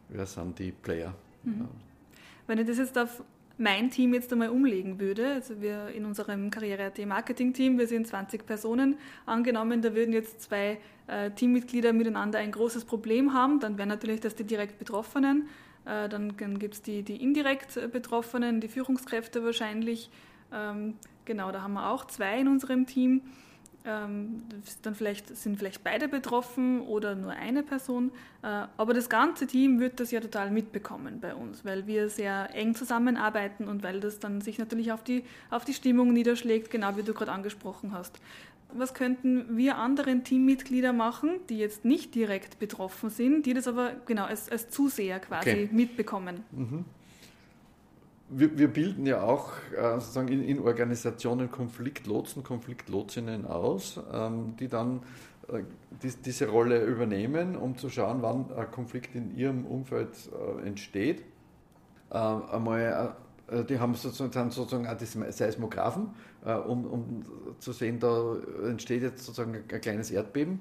wer sind die Player. Mhm. Wenn ich das jetzt auf mein Team jetzt einmal umlegen würde, also wir in unserem Karriere-AT Marketing-Team, wir sind 20 Personen, angenommen, da würden jetzt zwei äh, Teammitglieder miteinander ein großes Problem haben, dann wären natürlich das die direkt Betroffenen äh, dann, dann gibt es die, die indirekt Betroffenen, die Führungskräfte wahrscheinlich. Ähm, genau, da haben wir auch zwei in unserem Team. Ähm, dann vielleicht, sind vielleicht beide betroffen oder nur eine Person. Äh, aber das ganze Team wird das ja total mitbekommen bei uns, weil wir sehr eng zusammenarbeiten und weil das dann sich natürlich auf die, auf die Stimmung niederschlägt, genau wie du gerade angesprochen hast was könnten wir anderen Teammitglieder machen, die jetzt nicht direkt betroffen sind, die das aber genau als, als Zuseher quasi okay. mitbekommen? Mhm. Wir, wir, bilden ja auch äh, sozusagen in, in, Organisationen Konfliktlotsen, Konfliktlotsinnen aus, ähm, die dann äh, die, diese Rolle übernehmen, um zu schauen, wann ein Konflikt in ihrem Umfeld äh, entsteht. Äh, einmal äh, die haben sozusagen, sozusagen auch die Seismographen, um, um zu sehen, da entsteht jetzt sozusagen ein kleines Erdbeben.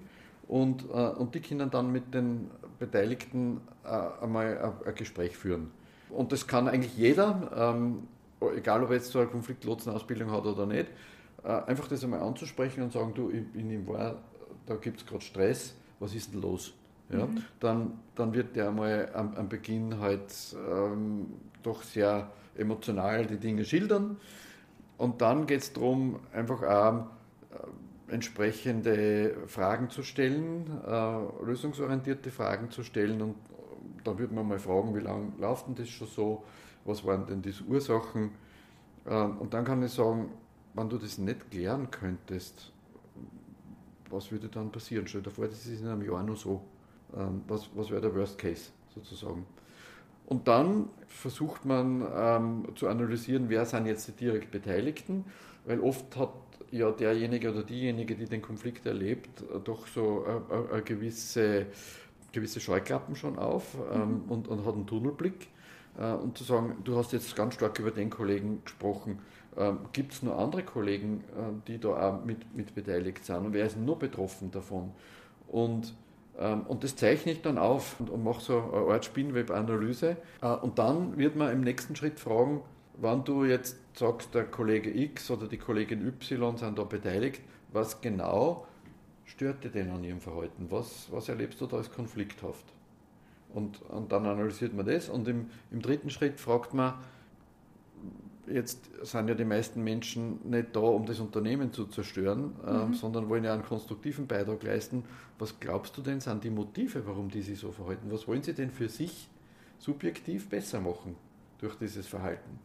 Und, und die können dann mit den Beteiligten einmal ein Gespräch führen. Und das kann eigentlich jeder, ähm, egal ob er jetzt so eine Konfliktlotsenausbildung hat oder nicht, einfach das einmal anzusprechen und sagen, du, ich bin im Wahr, da gibt es gerade Stress, was ist denn los? Ja, mhm. dann, dann wird der einmal am, am Beginn halt ähm, doch sehr emotional die Dinge schildern. Und dann geht es darum, einfach auch äh, entsprechende Fragen zu stellen, äh, lösungsorientierte Fragen zu stellen. Und da würde man mal fragen, wie lange läuft denn das schon so? Was waren denn diese Ursachen? Ähm, und dann kann ich sagen, wenn du das nicht klären könntest, was würde dann passieren? Stell dir vor, das ist in einem Jahr nur so. Ähm, was, was wäre der Worst Case sozusagen? Und dann versucht man ähm, zu analysieren, wer sind jetzt die direkt Beteiligten, weil oft hat ja derjenige oder diejenige, die den Konflikt erlebt, äh, doch so eine, gewisse, gewisse Scheuklappen schon auf ähm, mhm. und, und, hat einen Tunnelblick. Äh, und zu sagen, du hast jetzt ganz stark über den Kollegen gesprochen, ähm, gibt es noch andere Kollegen, äh, die da auch mit, mit beteiligt sind und wer ist nur betroffen davon? Und und das zeichne ich dann auf und, mache so eine Art Spinnweb-Analyse. Äh, und dann wird man im nächsten Schritt fragen, wann du jetzt sagst, der Kollege X oder die Kollegin Y sind da beteiligt, was genau stört dir denn an ihrem Verhalten? Was, was erlebst du da als konflikthaft? Und, und dann analysiert man das und im, im dritten Schritt fragt man, jetzt sind ja die meisten Menschen nicht da, um das Unternehmen zu zerstören, ähm, mhm. ähm, sondern wollen ja einen konstruktiven Beitrag leisten. Was glaubst du denn, sind die Motive, warum die sich so verhalten? Was wollen sie denn für sich subjektiv besser machen durch dieses Verhalten?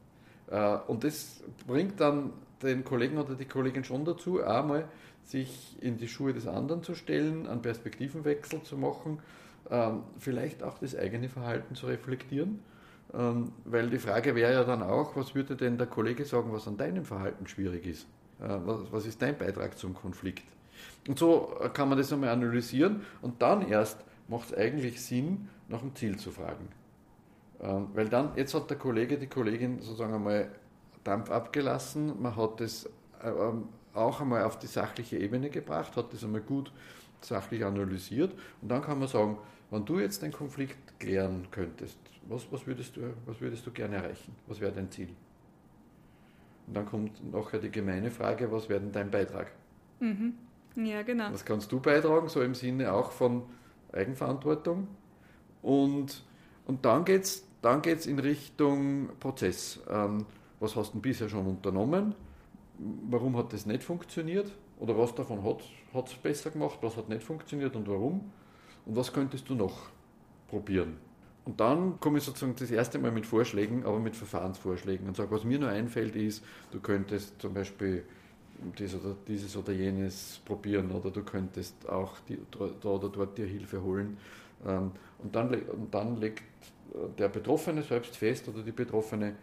Äh, und das bringt dann den Kollegen oder die Kollegin schon dazu, einmal sich in die Schuhe des anderen zu stellen, einen Perspektivenwechsel zu machen, ähm, vielleicht auch das eigene Verhalten zu reflektieren weil die Frage wäre ja dann auch, was würde denn der Kollege sagen, was an deinem Verhalten schwierig ist? Äh, was ist dein Beitrag zum Konflikt? Und so äh, kann man das einmal analysieren und dann erst macht es eigentlich Sinn, nach dem Ziel zu fragen. Ähm, weil dann, jetzt hat der Kollege, die Kollegin sozusagen einmal Dampf abgelassen, man hat das äh, ähm, auch einmal auf die sachliche Ebene gebracht, hat das einmal gut sachlich analysiert und dann kann man sagen, wenn du jetzt den Konflikt klären könntest, was, was, würdest, du, was würdest du gerne erreichen? Was wäre dein Ziel? Und dann kommt nachher die gemeine Frage, was wäre denn dein Beitrag? Mhm. Ja, genau. Was kannst du beitragen, so im Sinne auch von Eigenverantwortung? Und, und dann geht es dann geht's in Richtung Prozess. Ähm, was hast du bisher schon unternommen? Warum hat das nicht funktioniert? Oder was davon hat es besser gemacht? Was hat nicht funktioniert und warum? Und was könntest du noch probieren? Und dann komme ich sozusagen das erste Mal mit Vorschlägen, aber mit Verfahrensvorschlägen. Und sage, was mir nur einfällt, ist, du könntest zum Beispiel dies oder, dieses oder jenes probieren oder du könntest auch die, da oder dort dir Hilfe holen. Ähm, und dann, und dann legt der Betroffene selbst fest oder die Betroffene,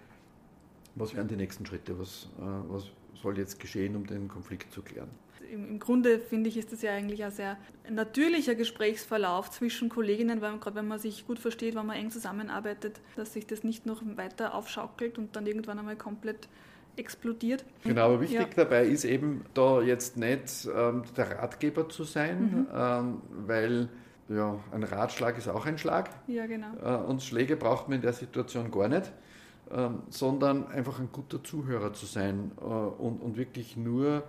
was wären die nächsten Schritte, was, äh, was soll jetzt geschehen, um den Konflikt zu klären im, Grunde finde ich, ist das ja eigentlich ein sehr natürlicher Gesprächsverlauf zwischen Kolleginnen, weil gerade wenn man sich gut versteht, wenn man eng zusammenarbeitet, dass sich das nicht noch weiter aufschaukelt und dann irgendwann einmal komplett explodiert. Genau, aber wichtig ja. dabei ist eben da jetzt nicht ähm, der Ratgeber zu sein, mhm. ähm, weil ja, ein Ratschlag ist auch ein Schlag. Ja, genau. Äh, und Schläge braucht man in der Situation gar nicht. Ähm, sondern einfach ein guter Zuhörer zu sein äh, und, und wirklich nur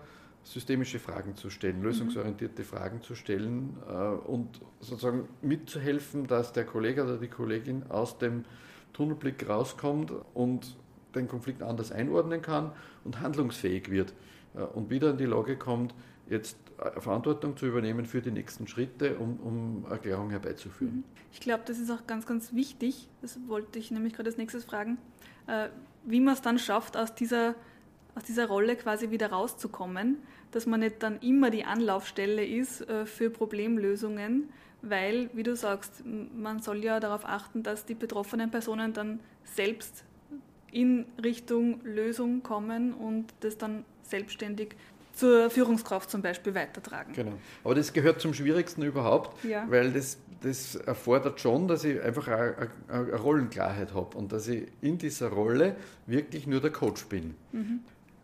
systemische Fragen zu stellen, lösungsorientierte Fragen zu stellen äh, und sozusagen mitzuhelfen, dass der Kollege oder die Kollegin aus dem Tunnelblick rauskommt und den Konflikt anders einordnen kann und handlungsfähig wird äh, und wieder in die Lage kommt, jetzt äh, Verantwortung zu übernehmen für die nächsten Schritte, um, um Erklärung herbeizuführen. Mhm. Ich glaube, das ist auch ganz, ganz wichtig. Das wollte ich nämlich gerade als nächstes fragen, äh, wie man es dann schafft, aus dieser aus dieser Rolle quasi wieder rauszukommen, dass man nicht dann immer die Anlaufstelle ist äh, für Problemlösungen, weil, wie du sagst, man soll ja darauf achten, dass die betroffenen Personen dann selbst in Richtung Lösung kommen und das dann selbstständig zur Führungskraft zum Beispiel weitertragen. Genau. Aber das gehört zum Schwierigsten überhaupt, ja. weil das, das erfordert schon, dass ich einfach eine, eine Rollenklarheit habe und dass ich in dieser Rolle wirklich nur der Coach bin. Mhm.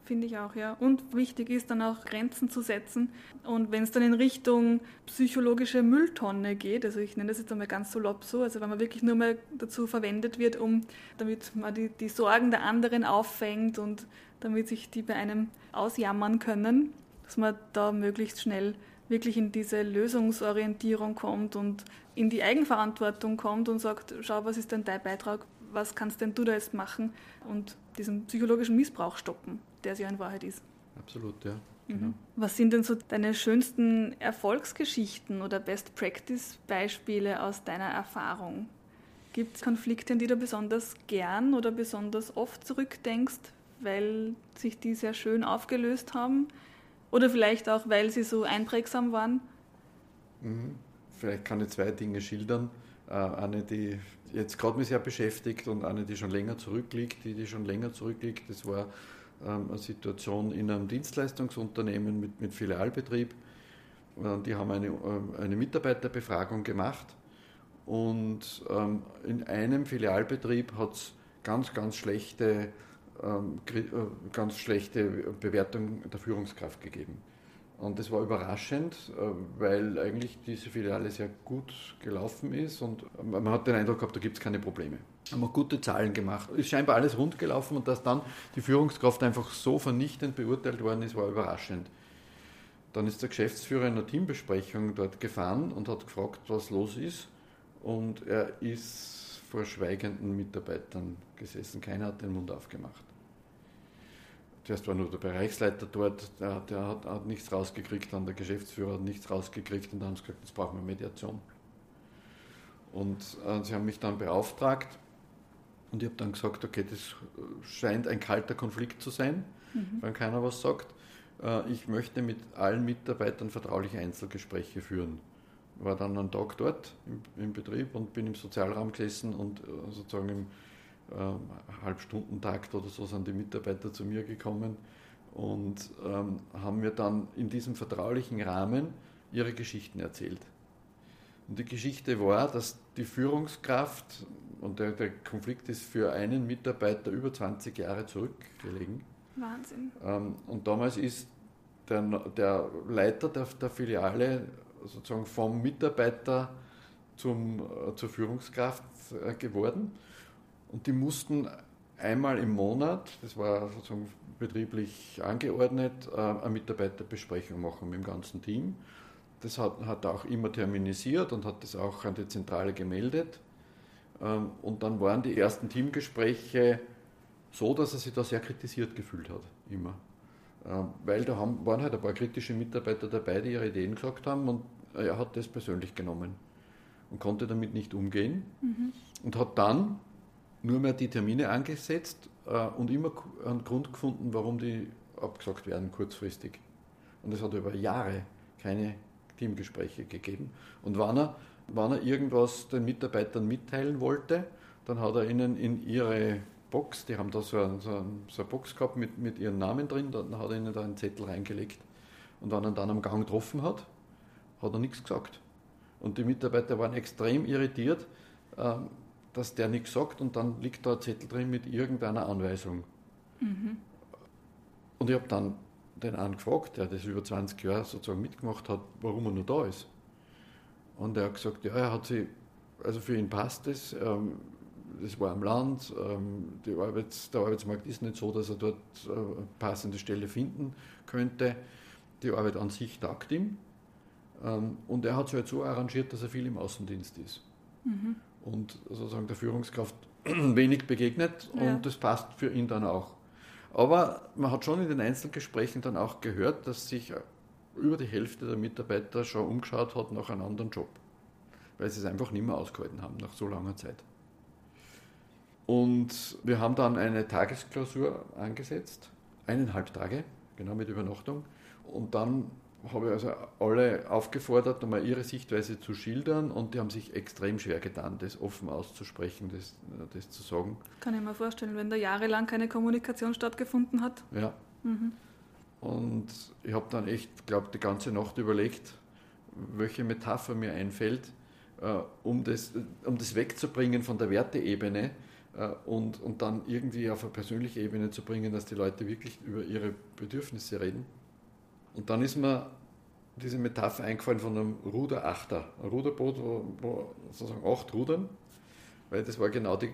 Finde ich auch, ja. Und wichtig ist dann auch Grenzen zu setzen. Und wenn es dann in Richtung psychologische Mülltonne geht, also ich nenne das jetzt einmal ganz salopp so, also wenn man wirklich nur mal dazu verwendet wird, um, damit man die, die Sorgen der anderen auffängt und damit sich die bei einem ausjammern können, dass man da möglichst schnell wirklich in diese Lösungsorientierung kommt und in die Eigenverantwortung kommt und sagt, schau, was ist denn dein Beitrag, was kannst denn du da jetzt machen und diesen psychologischen Missbrauch stoppen der es ja in Wahrheit ist. Absolut, ja. Mhm. Genau. Was sind denn so deine schönsten Erfolgsgeschichten oder Best-Practice-Beispiele aus deiner Erfahrung? Gibt es Konflikte, an die du besonders gern oder besonders oft zurückdenkst, weil sich die sehr schön aufgelöst haben? Oder vielleicht auch, weil sie so einprägsam waren? Mhm. Vielleicht kann ich zwei Dinge schildern. Äh, eine, die jetzt gerade mich sehr beschäftigt und eine, die schon länger zurückliegt. Die, die schon länger zurückliegt, das war eine Situation in einem Dienstleistungsunternehmen mit, mit Filialbetrieb. Die haben eine, ähm, eine Mitarbeiterbefragung gemacht und ähm, in einem Filialbetrieb hat es ganz, ganz schlechte, äh, ganz schlechte Bewertung der Führungskraft gegeben. Und das war überraschend, äh, weil eigentlich diese Filiale sehr gut gelaufen ist und man hat den Eindruck gehabt, da gibt es keine Probleme haben wir gute Zahlen gemacht. Ist scheinbar alles rund gelaufen und dass dann die Führungskraft einfach so vernichtend beurteilt worden ist, war überraschend. Dann ist der Geschäftsführer in einer Teambesprechung dort gefahren und hat gefragt, was los ist. Und er ist vor schweigenden Mitarbeitern gesessen. Keiner hat den Mund aufgemacht. Zuerst war nur der Bereichsleiter dort, der, der hat, hat, nichts rausgekriegt, dann der Geschäftsführer hat nichts rausgekriegt und dann haben sie gesagt, jetzt brauchen wir Mediation. Und äh, sie haben mich dann beauftragt, und ich habe dann gesagt, okay, das scheint ein kalter Konflikt zu sein, mhm. wenn keiner was sagt. Äh, ich möchte mit allen Mitarbeitern vertrauliche Einzelgespräche führen. War dann einen Tag dort im, im Betrieb und bin im Sozialraum gesessen und äh, sozusagen im äh, Halbstundentakt oder so sind die Mitarbeiter zu mir gekommen und ähm, haben mir dann in diesem vertraulichen Rahmen ihre Geschichten erzählt. Und die Geschichte war, dass die Führungskraft und der, der, Konflikt ist für einen Mitarbeiter über 20 Jahre zurückgelegen. Wahnsinn. Ähm, und damals ist der, der Leiter der, der, Filiale sozusagen vom Mitarbeiter zum, äh, zur Führungskraft äh, geworden. Und die mussten einmal im Monat, das war sozusagen betrieblich angeordnet, äh, eine Mitarbeiterbesprechung machen mit dem ganzen Team. Das hat, hat er auch immer terminisiert und hat das auch an die Zentrale gemeldet. Ähm, und dann waren die ersten Teamgespräche so, dass er sich da sehr kritisiert gefühlt hat, immer. Ähm, weil da haben, waren halt ein paar kritische Mitarbeiter dabei, die ihre Ideen gesagt haben und er hat das persönlich genommen und konnte damit nicht umgehen mhm. und hat dann nur mehr die Termine angesetzt äh, und immer einen Grund gefunden, warum die abgesagt werden kurzfristig. Und es hat über Jahre keine Teamgespräche gegeben. Und wann er wenn er irgendwas den Mitarbeitern mitteilen wollte, dann hat er ihnen in ihre Box, die haben da so, ein, so, so eine Box gehabt mit, mit ihren Namen drin, dann hat er ihnen da einen Zettel reingelegt. Und wenn er dann am Gang getroffen hat, hat er nichts gesagt. Und die Mitarbeiter waren extrem irritiert, ähm, dass der nichts sagt und dann liegt da ein Zettel drin mit irgendeiner Anweisung. Mhm. Und ich habe dann den einen gefragt, der das über 20 Jahre sozusagen mitgemacht hat, warum er nur da ist. Und er hat gesagt, ja, er hat sie, also für ihn passt es, ähm, das war am Land, ähm, Arbeits-, der Arbeitsmarkt ist nicht so, dass er dort eine äh, passende Stelle finden könnte. Die Arbeit an sich taugt ihm. Ähm, und er hat sich halt so arrangiert, dass er viel im Außendienst ist. Mhm. Und sozusagen der Führungskraft wenig begegnet ja. und das passt für ihn dann auch. Aber man hat schon in den Einzelgesprächen dann auch gehört, dass sich über die Hälfte der Mitarbeiter schon umgeschaut hat nach einem anderen Job, weil sie es einfach nicht mehr ausgehalten haben nach so langer Zeit. Und wir haben dann eine Tagesklausur angesetzt, eineinhalb Tage, genau mit Übernachtung. Und dann habe ich also alle aufgefordert, einmal ihre Sichtweise zu schildern und die haben sich extrem schwer getan, das offen auszusprechen, das, das zu sagen. Kann ich mir vorstellen, wenn da jahrelang keine Kommunikation stattgefunden hat. Ja. Mhm. Und ich habe dann echt, glaube die ganze Nacht überlegt, welche Metapher mir einfällt, äh, um, das, um das wegzubringen von der Werteebene äh, und, und dann irgendwie auf eine persönliche Ebene zu bringen, dass die Leute wirklich über ihre Bedürfnisse reden. Und dann ist mir diese Metapher eingefallen von einem Ruderachter. Ein Ruderboot, wo, wo sozusagen acht Rudern, weil das war genau die,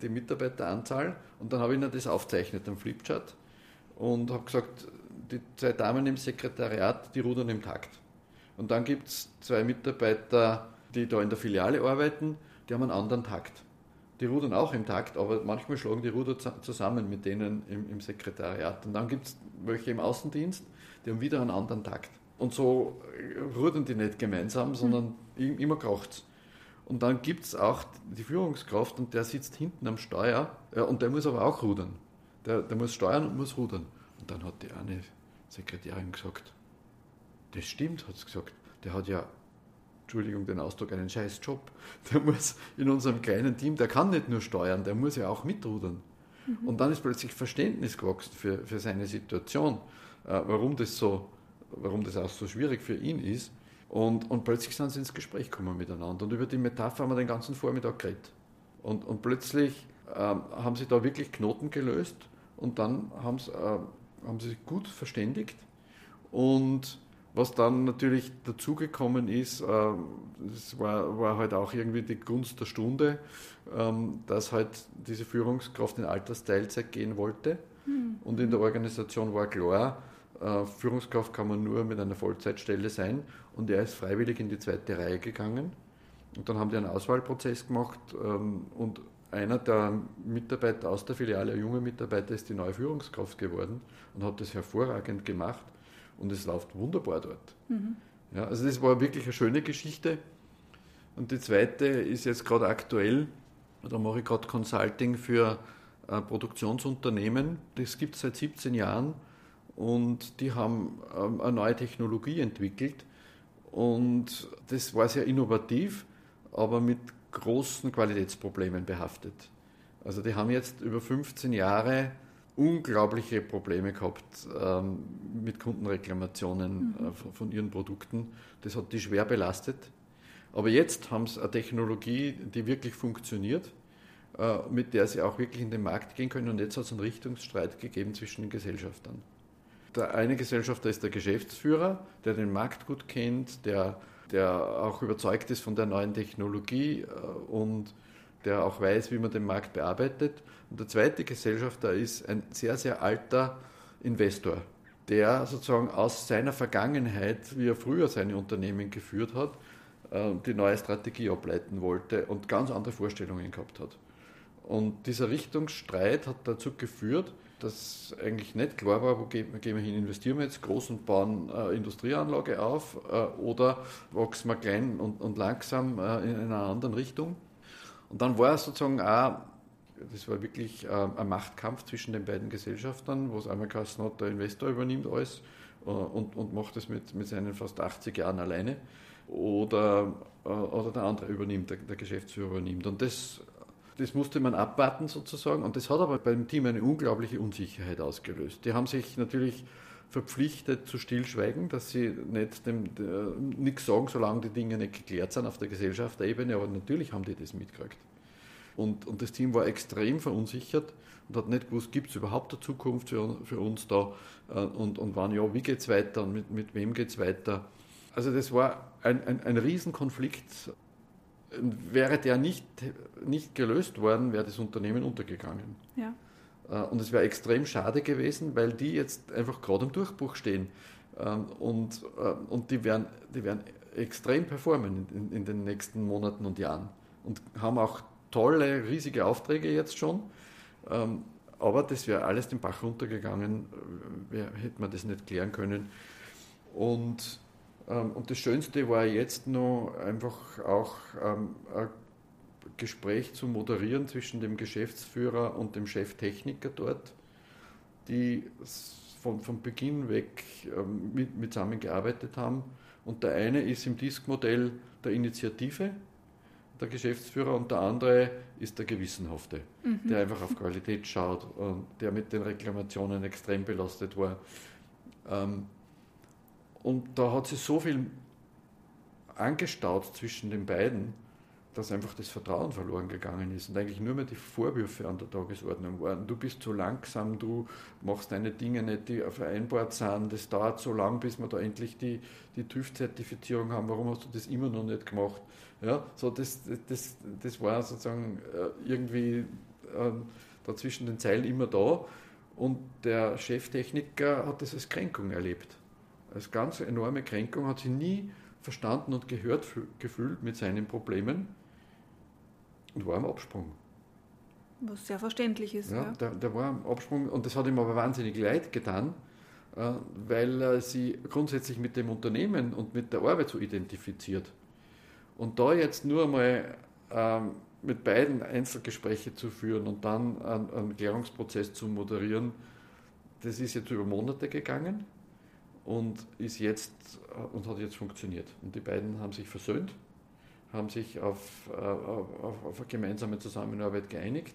die Mitarbeiteranzahl. Und dann habe ich ihnen das aufzeichnet am Flipchart und habe gesagt, die zwei Damen im Sekretariat, die rudern im Takt. Und dann gibt es zwei Mitarbeiter, die da in der Filiale arbeiten, die haben einen anderen Takt. Die rudern auch im Takt, aber manchmal schlagen die Ruder zusammen mit denen im, im Sekretariat. Und dann gibt es welche im Außendienst, die haben wieder einen anderen Takt. Und so rudern die nicht gemeinsam, sondern mhm. immer kracht Und dann gibt es auch die Führungskraft und der sitzt hinten am Steuer ja, und der muss aber auch rudern. Der, der muss steuern und muss rudern. Und dann hat die eine Sekretärin gesagt, das stimmt, hat sie gesagt. Der hat ja, Entschuldigung den Ausdruck, einen scheiß Job. Der muss in unserem kleinen Team, der kann nicht nur steuern, der muss ja auch mitrudern. Mhm. Und dann ist plötzlich Verständnis gewachsen für, für seine Situation, äh, warum das so, warum das auch so schwierig für ihn ist. Und, und plötzlich sind sie ins Gespräch gekommen miteinander. Und über die Metapher haben wir den ganzen Vormittag geredet. Und, und plötzlich ähm, haben sie da wirklich Knoten gelöst und dann haben sie, äh, haben sie sich gut verständigt. Und was dann natürlich dazugekommen ist, äh, das war, war halt auch irgendwie die Gunst der Stunde, ähm, dass halt diese Führungskraft in Altersteilzeit gehen wollte. Mhm. Und in der Organisation war klar, äh, Führungskraft kann man nur mit einer Vollzeitstelle sein. Und er ist freiwillig in die zweite Reihe gegangen. Und dann haben die einen Auswahlprozess gemacht ähm, und einer der Mitarbeiter aus der Filiale, ein junger Mitarbeiter, ist die neue Führungskraft geworden und hat das hervorragend gemacht und es läuft wunderbar dort. Mhm. Ja, also das war wirklich eine schöne Geschichte. Und die zweite ist jetzt gerade aktuell, da mache ich gerade Consulting für ein Produktionsunternehmen. Das gibt es seit 17 Jahren und die haben ähm, eine neue Technologie entwickelt und das war sehr innovativ, aber mit großen Qualitätsproblemen behaftet. Also die haben jetzt über 15 Jahre unglaubliche Probleme gehabt ähm, mit Kundenreklamationen mhm. äh, von, von, ihren Produkten. Das hat die schwer belastet. Aber jetzt haben sie eine Technologie, die wirklich funktioniert, äh, mit der sie auch wirklich in den Markt gehen können. Und jetzt hat es einen Richtungsstreit gegeben zwischen den Gesellschaftern. Der eine Gesellschafter ist der Geschäftsführer, der den Markt gut kennt, der der auch überzeugt ist von der neuen Technologie äh, und der auch weiß, wie man den Markt bearbeitet. Und der zweite Gesellschafter ist ein sehr, sehr alter Investor, der sozusagen aus seiner Vergangenheit, wie er früher seine Unternehmen geführt hat, äh, die neue Strategie ableiten wollte und ganz andere Vorstellungen gehabt hat. Und dieser Richtungsstreit hat dazu geführt, dass eigentlich nicht klar war, wo gehen, wir hin, investieren wir jetzt groß und bauen äh, Industrieanlage auf äh, oder wachsen wir klein und, und langsam äh, in einer anderen Richtung. Und dann war es sozusagen auch, das war wirklich ein Machtkampf zwischen den beiden Gesellschaftern, wo es einmal geheißen hat, der Investor übernimmt alles und, und macht das mit, mit seinen fast 80 Jahren alleine oder, oder der andere übernimmt, der, der Geschäftsführer übernimmt. Und das das musste man abwarten sozusagen. Und das hat aber beim Team eine unglaubliche Unsicherheit ausgelöst. Die haben sich natürlich verpflichtet zu stillschweigen, dass sie nicht dem, äh, nichts sagen, solange die Dinge nicht geklärt sind auf der Gesellschaftsebene. Aber natürlich haben die das mitgekriegt. Und, und das Team war extrem verunsichert und hat nicht gewusst, gibt es überhaupt eine Zukunft für, für uns da äh, und, und wann ja, wie geht es weiter und mit, mit wem geht es weiter. Also das war ein, ein, ein Riesenkonflikt wäre der nicht, nicht gelöst worden, wäre das Unternehmen untergegangen. Ja. Äh, und es wäre extrem schade gewesen, weil die jetzt einfach gerade im Durchbruch stehen. Ähm, und, äh, und die, werden, die werden extrem performen in, in den nächsten Monaten und Jahren. Und haben auch tolle, riesige Aufträge jetzt schon. Ähm, aber das wäre alles den Bach runtergegangen, äh, hätte man das nicht klären können. Und und das Schönste war jetzt noch einfach auch ähm, ein Gespräch zu moderieren zwischen dem Geschäftsführer und dem Cheftechniker dort, die von, von Beginn weg ähm, mit, mit zusammengearbeitet haben. Und der eine ist im Disk-Modell der Initiative, der Geschäftsführer, und der andere ist der Gewissenhafte, mhm. der einfach auf Qualität schaut und der mit den Reklamationen extrem belastet war Ähm, und da hat sich so viel angestaut zwischen den beiden, dass einfach das Vertrauen verloren gegangen ist und eigentlich nur mehr die Vorwürfe an der Tagesordnung waren. Du bist zu langsam, du machst deine Dinge nicht, die vereinbart sind, das dauert so lang, bis wir da endlich die, die TÜV-Zertifizierung haben, warum hast du das immer noch nicht gemacht? Ja, so das, das, das war sozusagen äh, irgendwie ähm, da zwischen den Zeilen immer da und der Cheftechniker hat das als Kränkung erlebt. Als ganz enorme Kränkung, hat sie nie verstanden und gehört gefühlt mit seinen Problemen und war am Absprung. Was sehr verständlich ist. Ja, ja. Der, der, war am Absprung und das hat ihm aber wahnsinnig leid getan, äh, weil er sie grundsätzlich mit dem Unternehmen und mit der Arbeit so identifiziert. Und da jetzt nur mal ähm, mit beiden Einzelgespräche zu führen und dann einen, einen Klärungsprozess zu moderieren, das ist jetzt über Monate gegangen und ist jetzt und hat jetzt funktioniert. Und die beiden haben sich versöhnt haben sich auf, äh, auf, auf eine gemeinsame Zusammenarbeit geeinigt.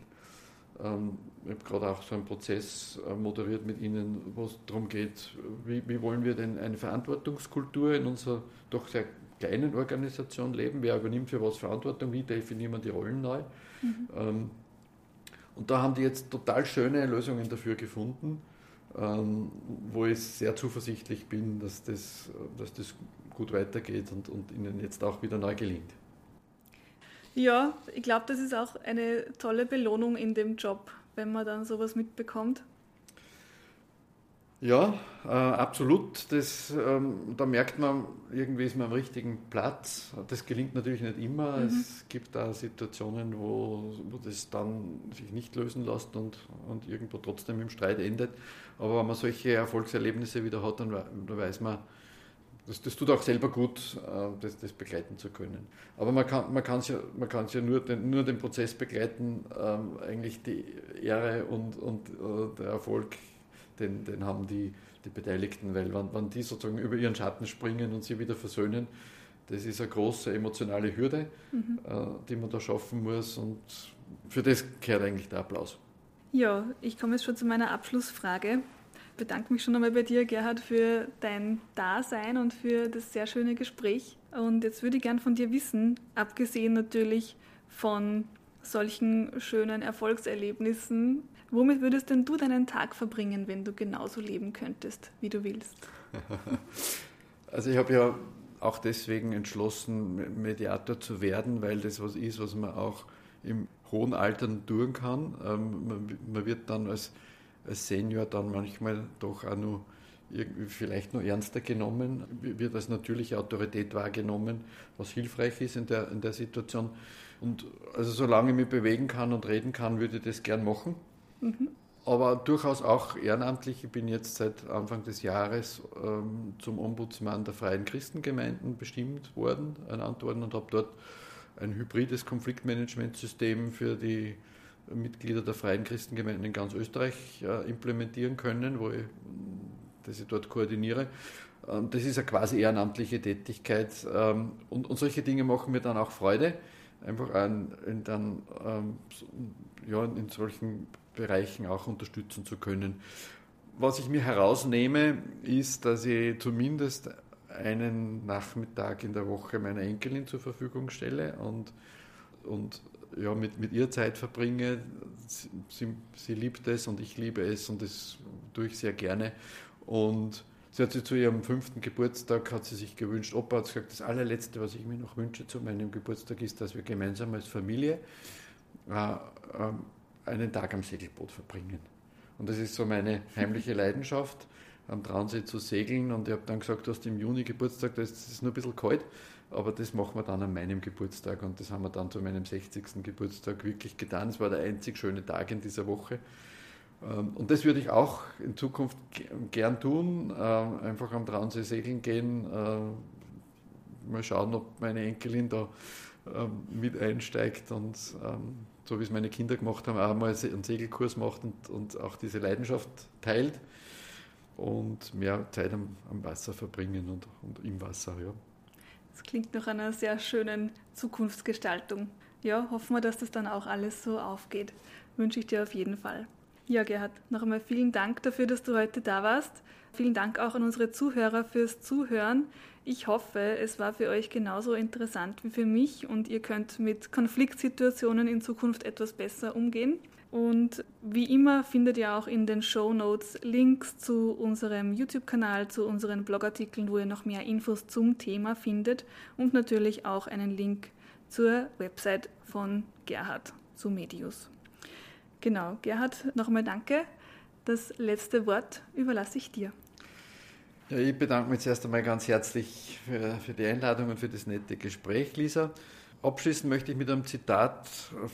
Ähm, ich habe gerade auch so einen Prozess äh, moderiert mit Ihnen, wo es darum geht, wie, wie, wollen wir denn eine Verantwortungskultur in unserer doch sehr kleinen Organisation leben? Wer übernimmt für was Verantwortung? Wie definieren wir die Rollen neu? Mhm. Ähm, und da haben die jetzt total schöne Lösungen dafür gefunden, ähm, wo ich sehr zuversichtlich bin, dass das, dass das gut weitergeht und, und ihnen jetzt auch wieder neu gelingt. Ja, ich glaube, das ist auch eine tolle Belohnung in dem Job, wenn man dann sowas mitbekommt. Ja, äh, absolut. Das, ähm, da merkt man, irgendwie ist man am richtigen Platz. Das gelingt natürlich nicht immer. Mhm. Es gibt da Situationen, wo, wo das dann sich nicht lösen lässt und, und irgendwo trotzdem im Streit endet. Aber wenn man solche Erfolgserlebnisse wieder hat, dann, dann weiß man, das, das tut auch selber gut, äh, das, das, begleiten zu können. Aber man kann man kann's ja, man kann's ja nur, den, nur den Prozess begleiten, ähm, eigentlich die Ehre und, und äh, der Erfolg, den, den haben die, die Beteiligten, weil wenn, wenn die sozusagen über ihren Schatten springen und sie wieder versöhnen, das ist eine große emotionale Hürde, mhm. äh, die man da schaffen muss und für das gehört eigentlich der Applaus. Ja, ich komme jetzt schon zu meiner Abschlussfrage bedanke mich schon einmal bei dir, Gerhard, für dein Dasein und für das sehr schöne Gespräch. Und jetzt würde ich gern von dir wissen, abgesehen natürlich von solchen schönen Erfolgserlebnissen, womit würdest denn du deinen Tag verbringen, wenn du genauso leben könntest, wie du willst? Also ich habe ja auch deswegen entschlossen, Mediator zu werden, weil das was ist, was man auch im hohen Alter tun kann. Ähm, man wird dann als Senior dann manchmal doch auch nur vielleicht nur ernster genommen, wird als natürliche Autorität wahrgenommen, was hilfreich ist in der, in der Situation. Und also solange ich mich bewegen kann und reden kann, würde ich das gern machen. Mhm. Aber durchaus auch ehrenamtlich. Ich bin jetzt seit Anfang des Jahres ähm, zum Ombudsmann der Freien Christengemeinden bestimmt worden, ernannt worden und habe dort ein hybrides Konfliktmanagementsystem für die Mitglieder der Freien Christengemeinden in ganz Österreich äh, implementieren können, wo ich, das ich dort koordiniere. Ähm, das ist eine quasi ehrenamtliche Tätigkeit ähm, und, und solche Dinge machen mir dann auch Freude, einfach an, in, dann, ähm, ja, in solchen Bereichen auch unterstützen zu können. Was ich mir herausnehme, ist, dass ich zumindest einen Nachmittag in der Woche meiner Enkelin zur Verfügung stelle und, und ja, mit, mit ihr Zeit verbringe. Sie, sie liebt es und ich liebe es und das tue ich sehr gerne. Und sie hat sich zu ihrem fünften Geburtstag hat sie sich gewünscht, Opa hat gesagt, das allerletzte, was ich mir noch wünsche zu meinem Geburtstag ist, dass wir gemeinsam als Familie äh, äh, einen Tag am Segelboot verbringen. Und das ist so meine heimliche Leidenschaft, am Traunsee zu segeln. Und ich habe dann gesagt, du hast im Juni Geburtstag, da ist es nur ein bisschen kalt. Aber das machen wir dann an meinem Geburtstag und das haben wir dann zu meinem 60. Geburtstag wirklich getan. Es war der einzig schöne Tag in dieser Woche. Ähm, und das würde ich auch in Zukunft gern tun, ähm, einfach am Traunsee segeln gehen, äh, mal schauen, ob meine Enkelin da mit einsteigt und so wie es meine Kinder gemacht haben, auch mal einen Segelkurs macht und, und auch diese Leidenschaft teilt und mehr Zeit am, am Wasser verbringen und, und im Wasser. Ja. Das klingt nach einer sehr schönen Zukunftsgestaltung. Ja, hoffen wir, dass das dann auch alles so aufgeht. Wünsche ich dir auf jeden Fall. Ja, Gerhard, noch einmal vielen Dank dafür, dass du heute da warst. Vielen Dank auch an unsere Zuhörer fürs Zuhören. Ich hoffe, es war für euch genauso interessant wie für mich und ihr könnt mit Konfliktsituationen in Zukunft etwas besser umgehen. Und wie immer findet ihr auch in den Show Notes Links zu unserem YouTube-Kanal, zu unseren Blogartikeln, wo ihr noch mehr Infos zum Thema findet und natürlich auch einen Link zur Website von Gerhard zu Medius. Genau, Gerhard, nochmal danke. Das letzte Wort überlasse ich dir. Ja, ich bedanke mich zuerst einmal ganz herzlich für, für die Einladung und für das nette Gespräch, Lisa. Abschließen möchte ich mit einem Zitat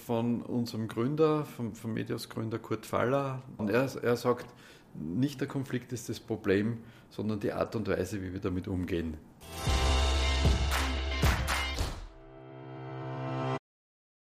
von unserem Gründer, vom, vom Medios-Gründer Kurt Faller. Und er, er sagt, nicht der Konflikt ist das Problem, sondern die Art und Weise, wie wir damit umgehen.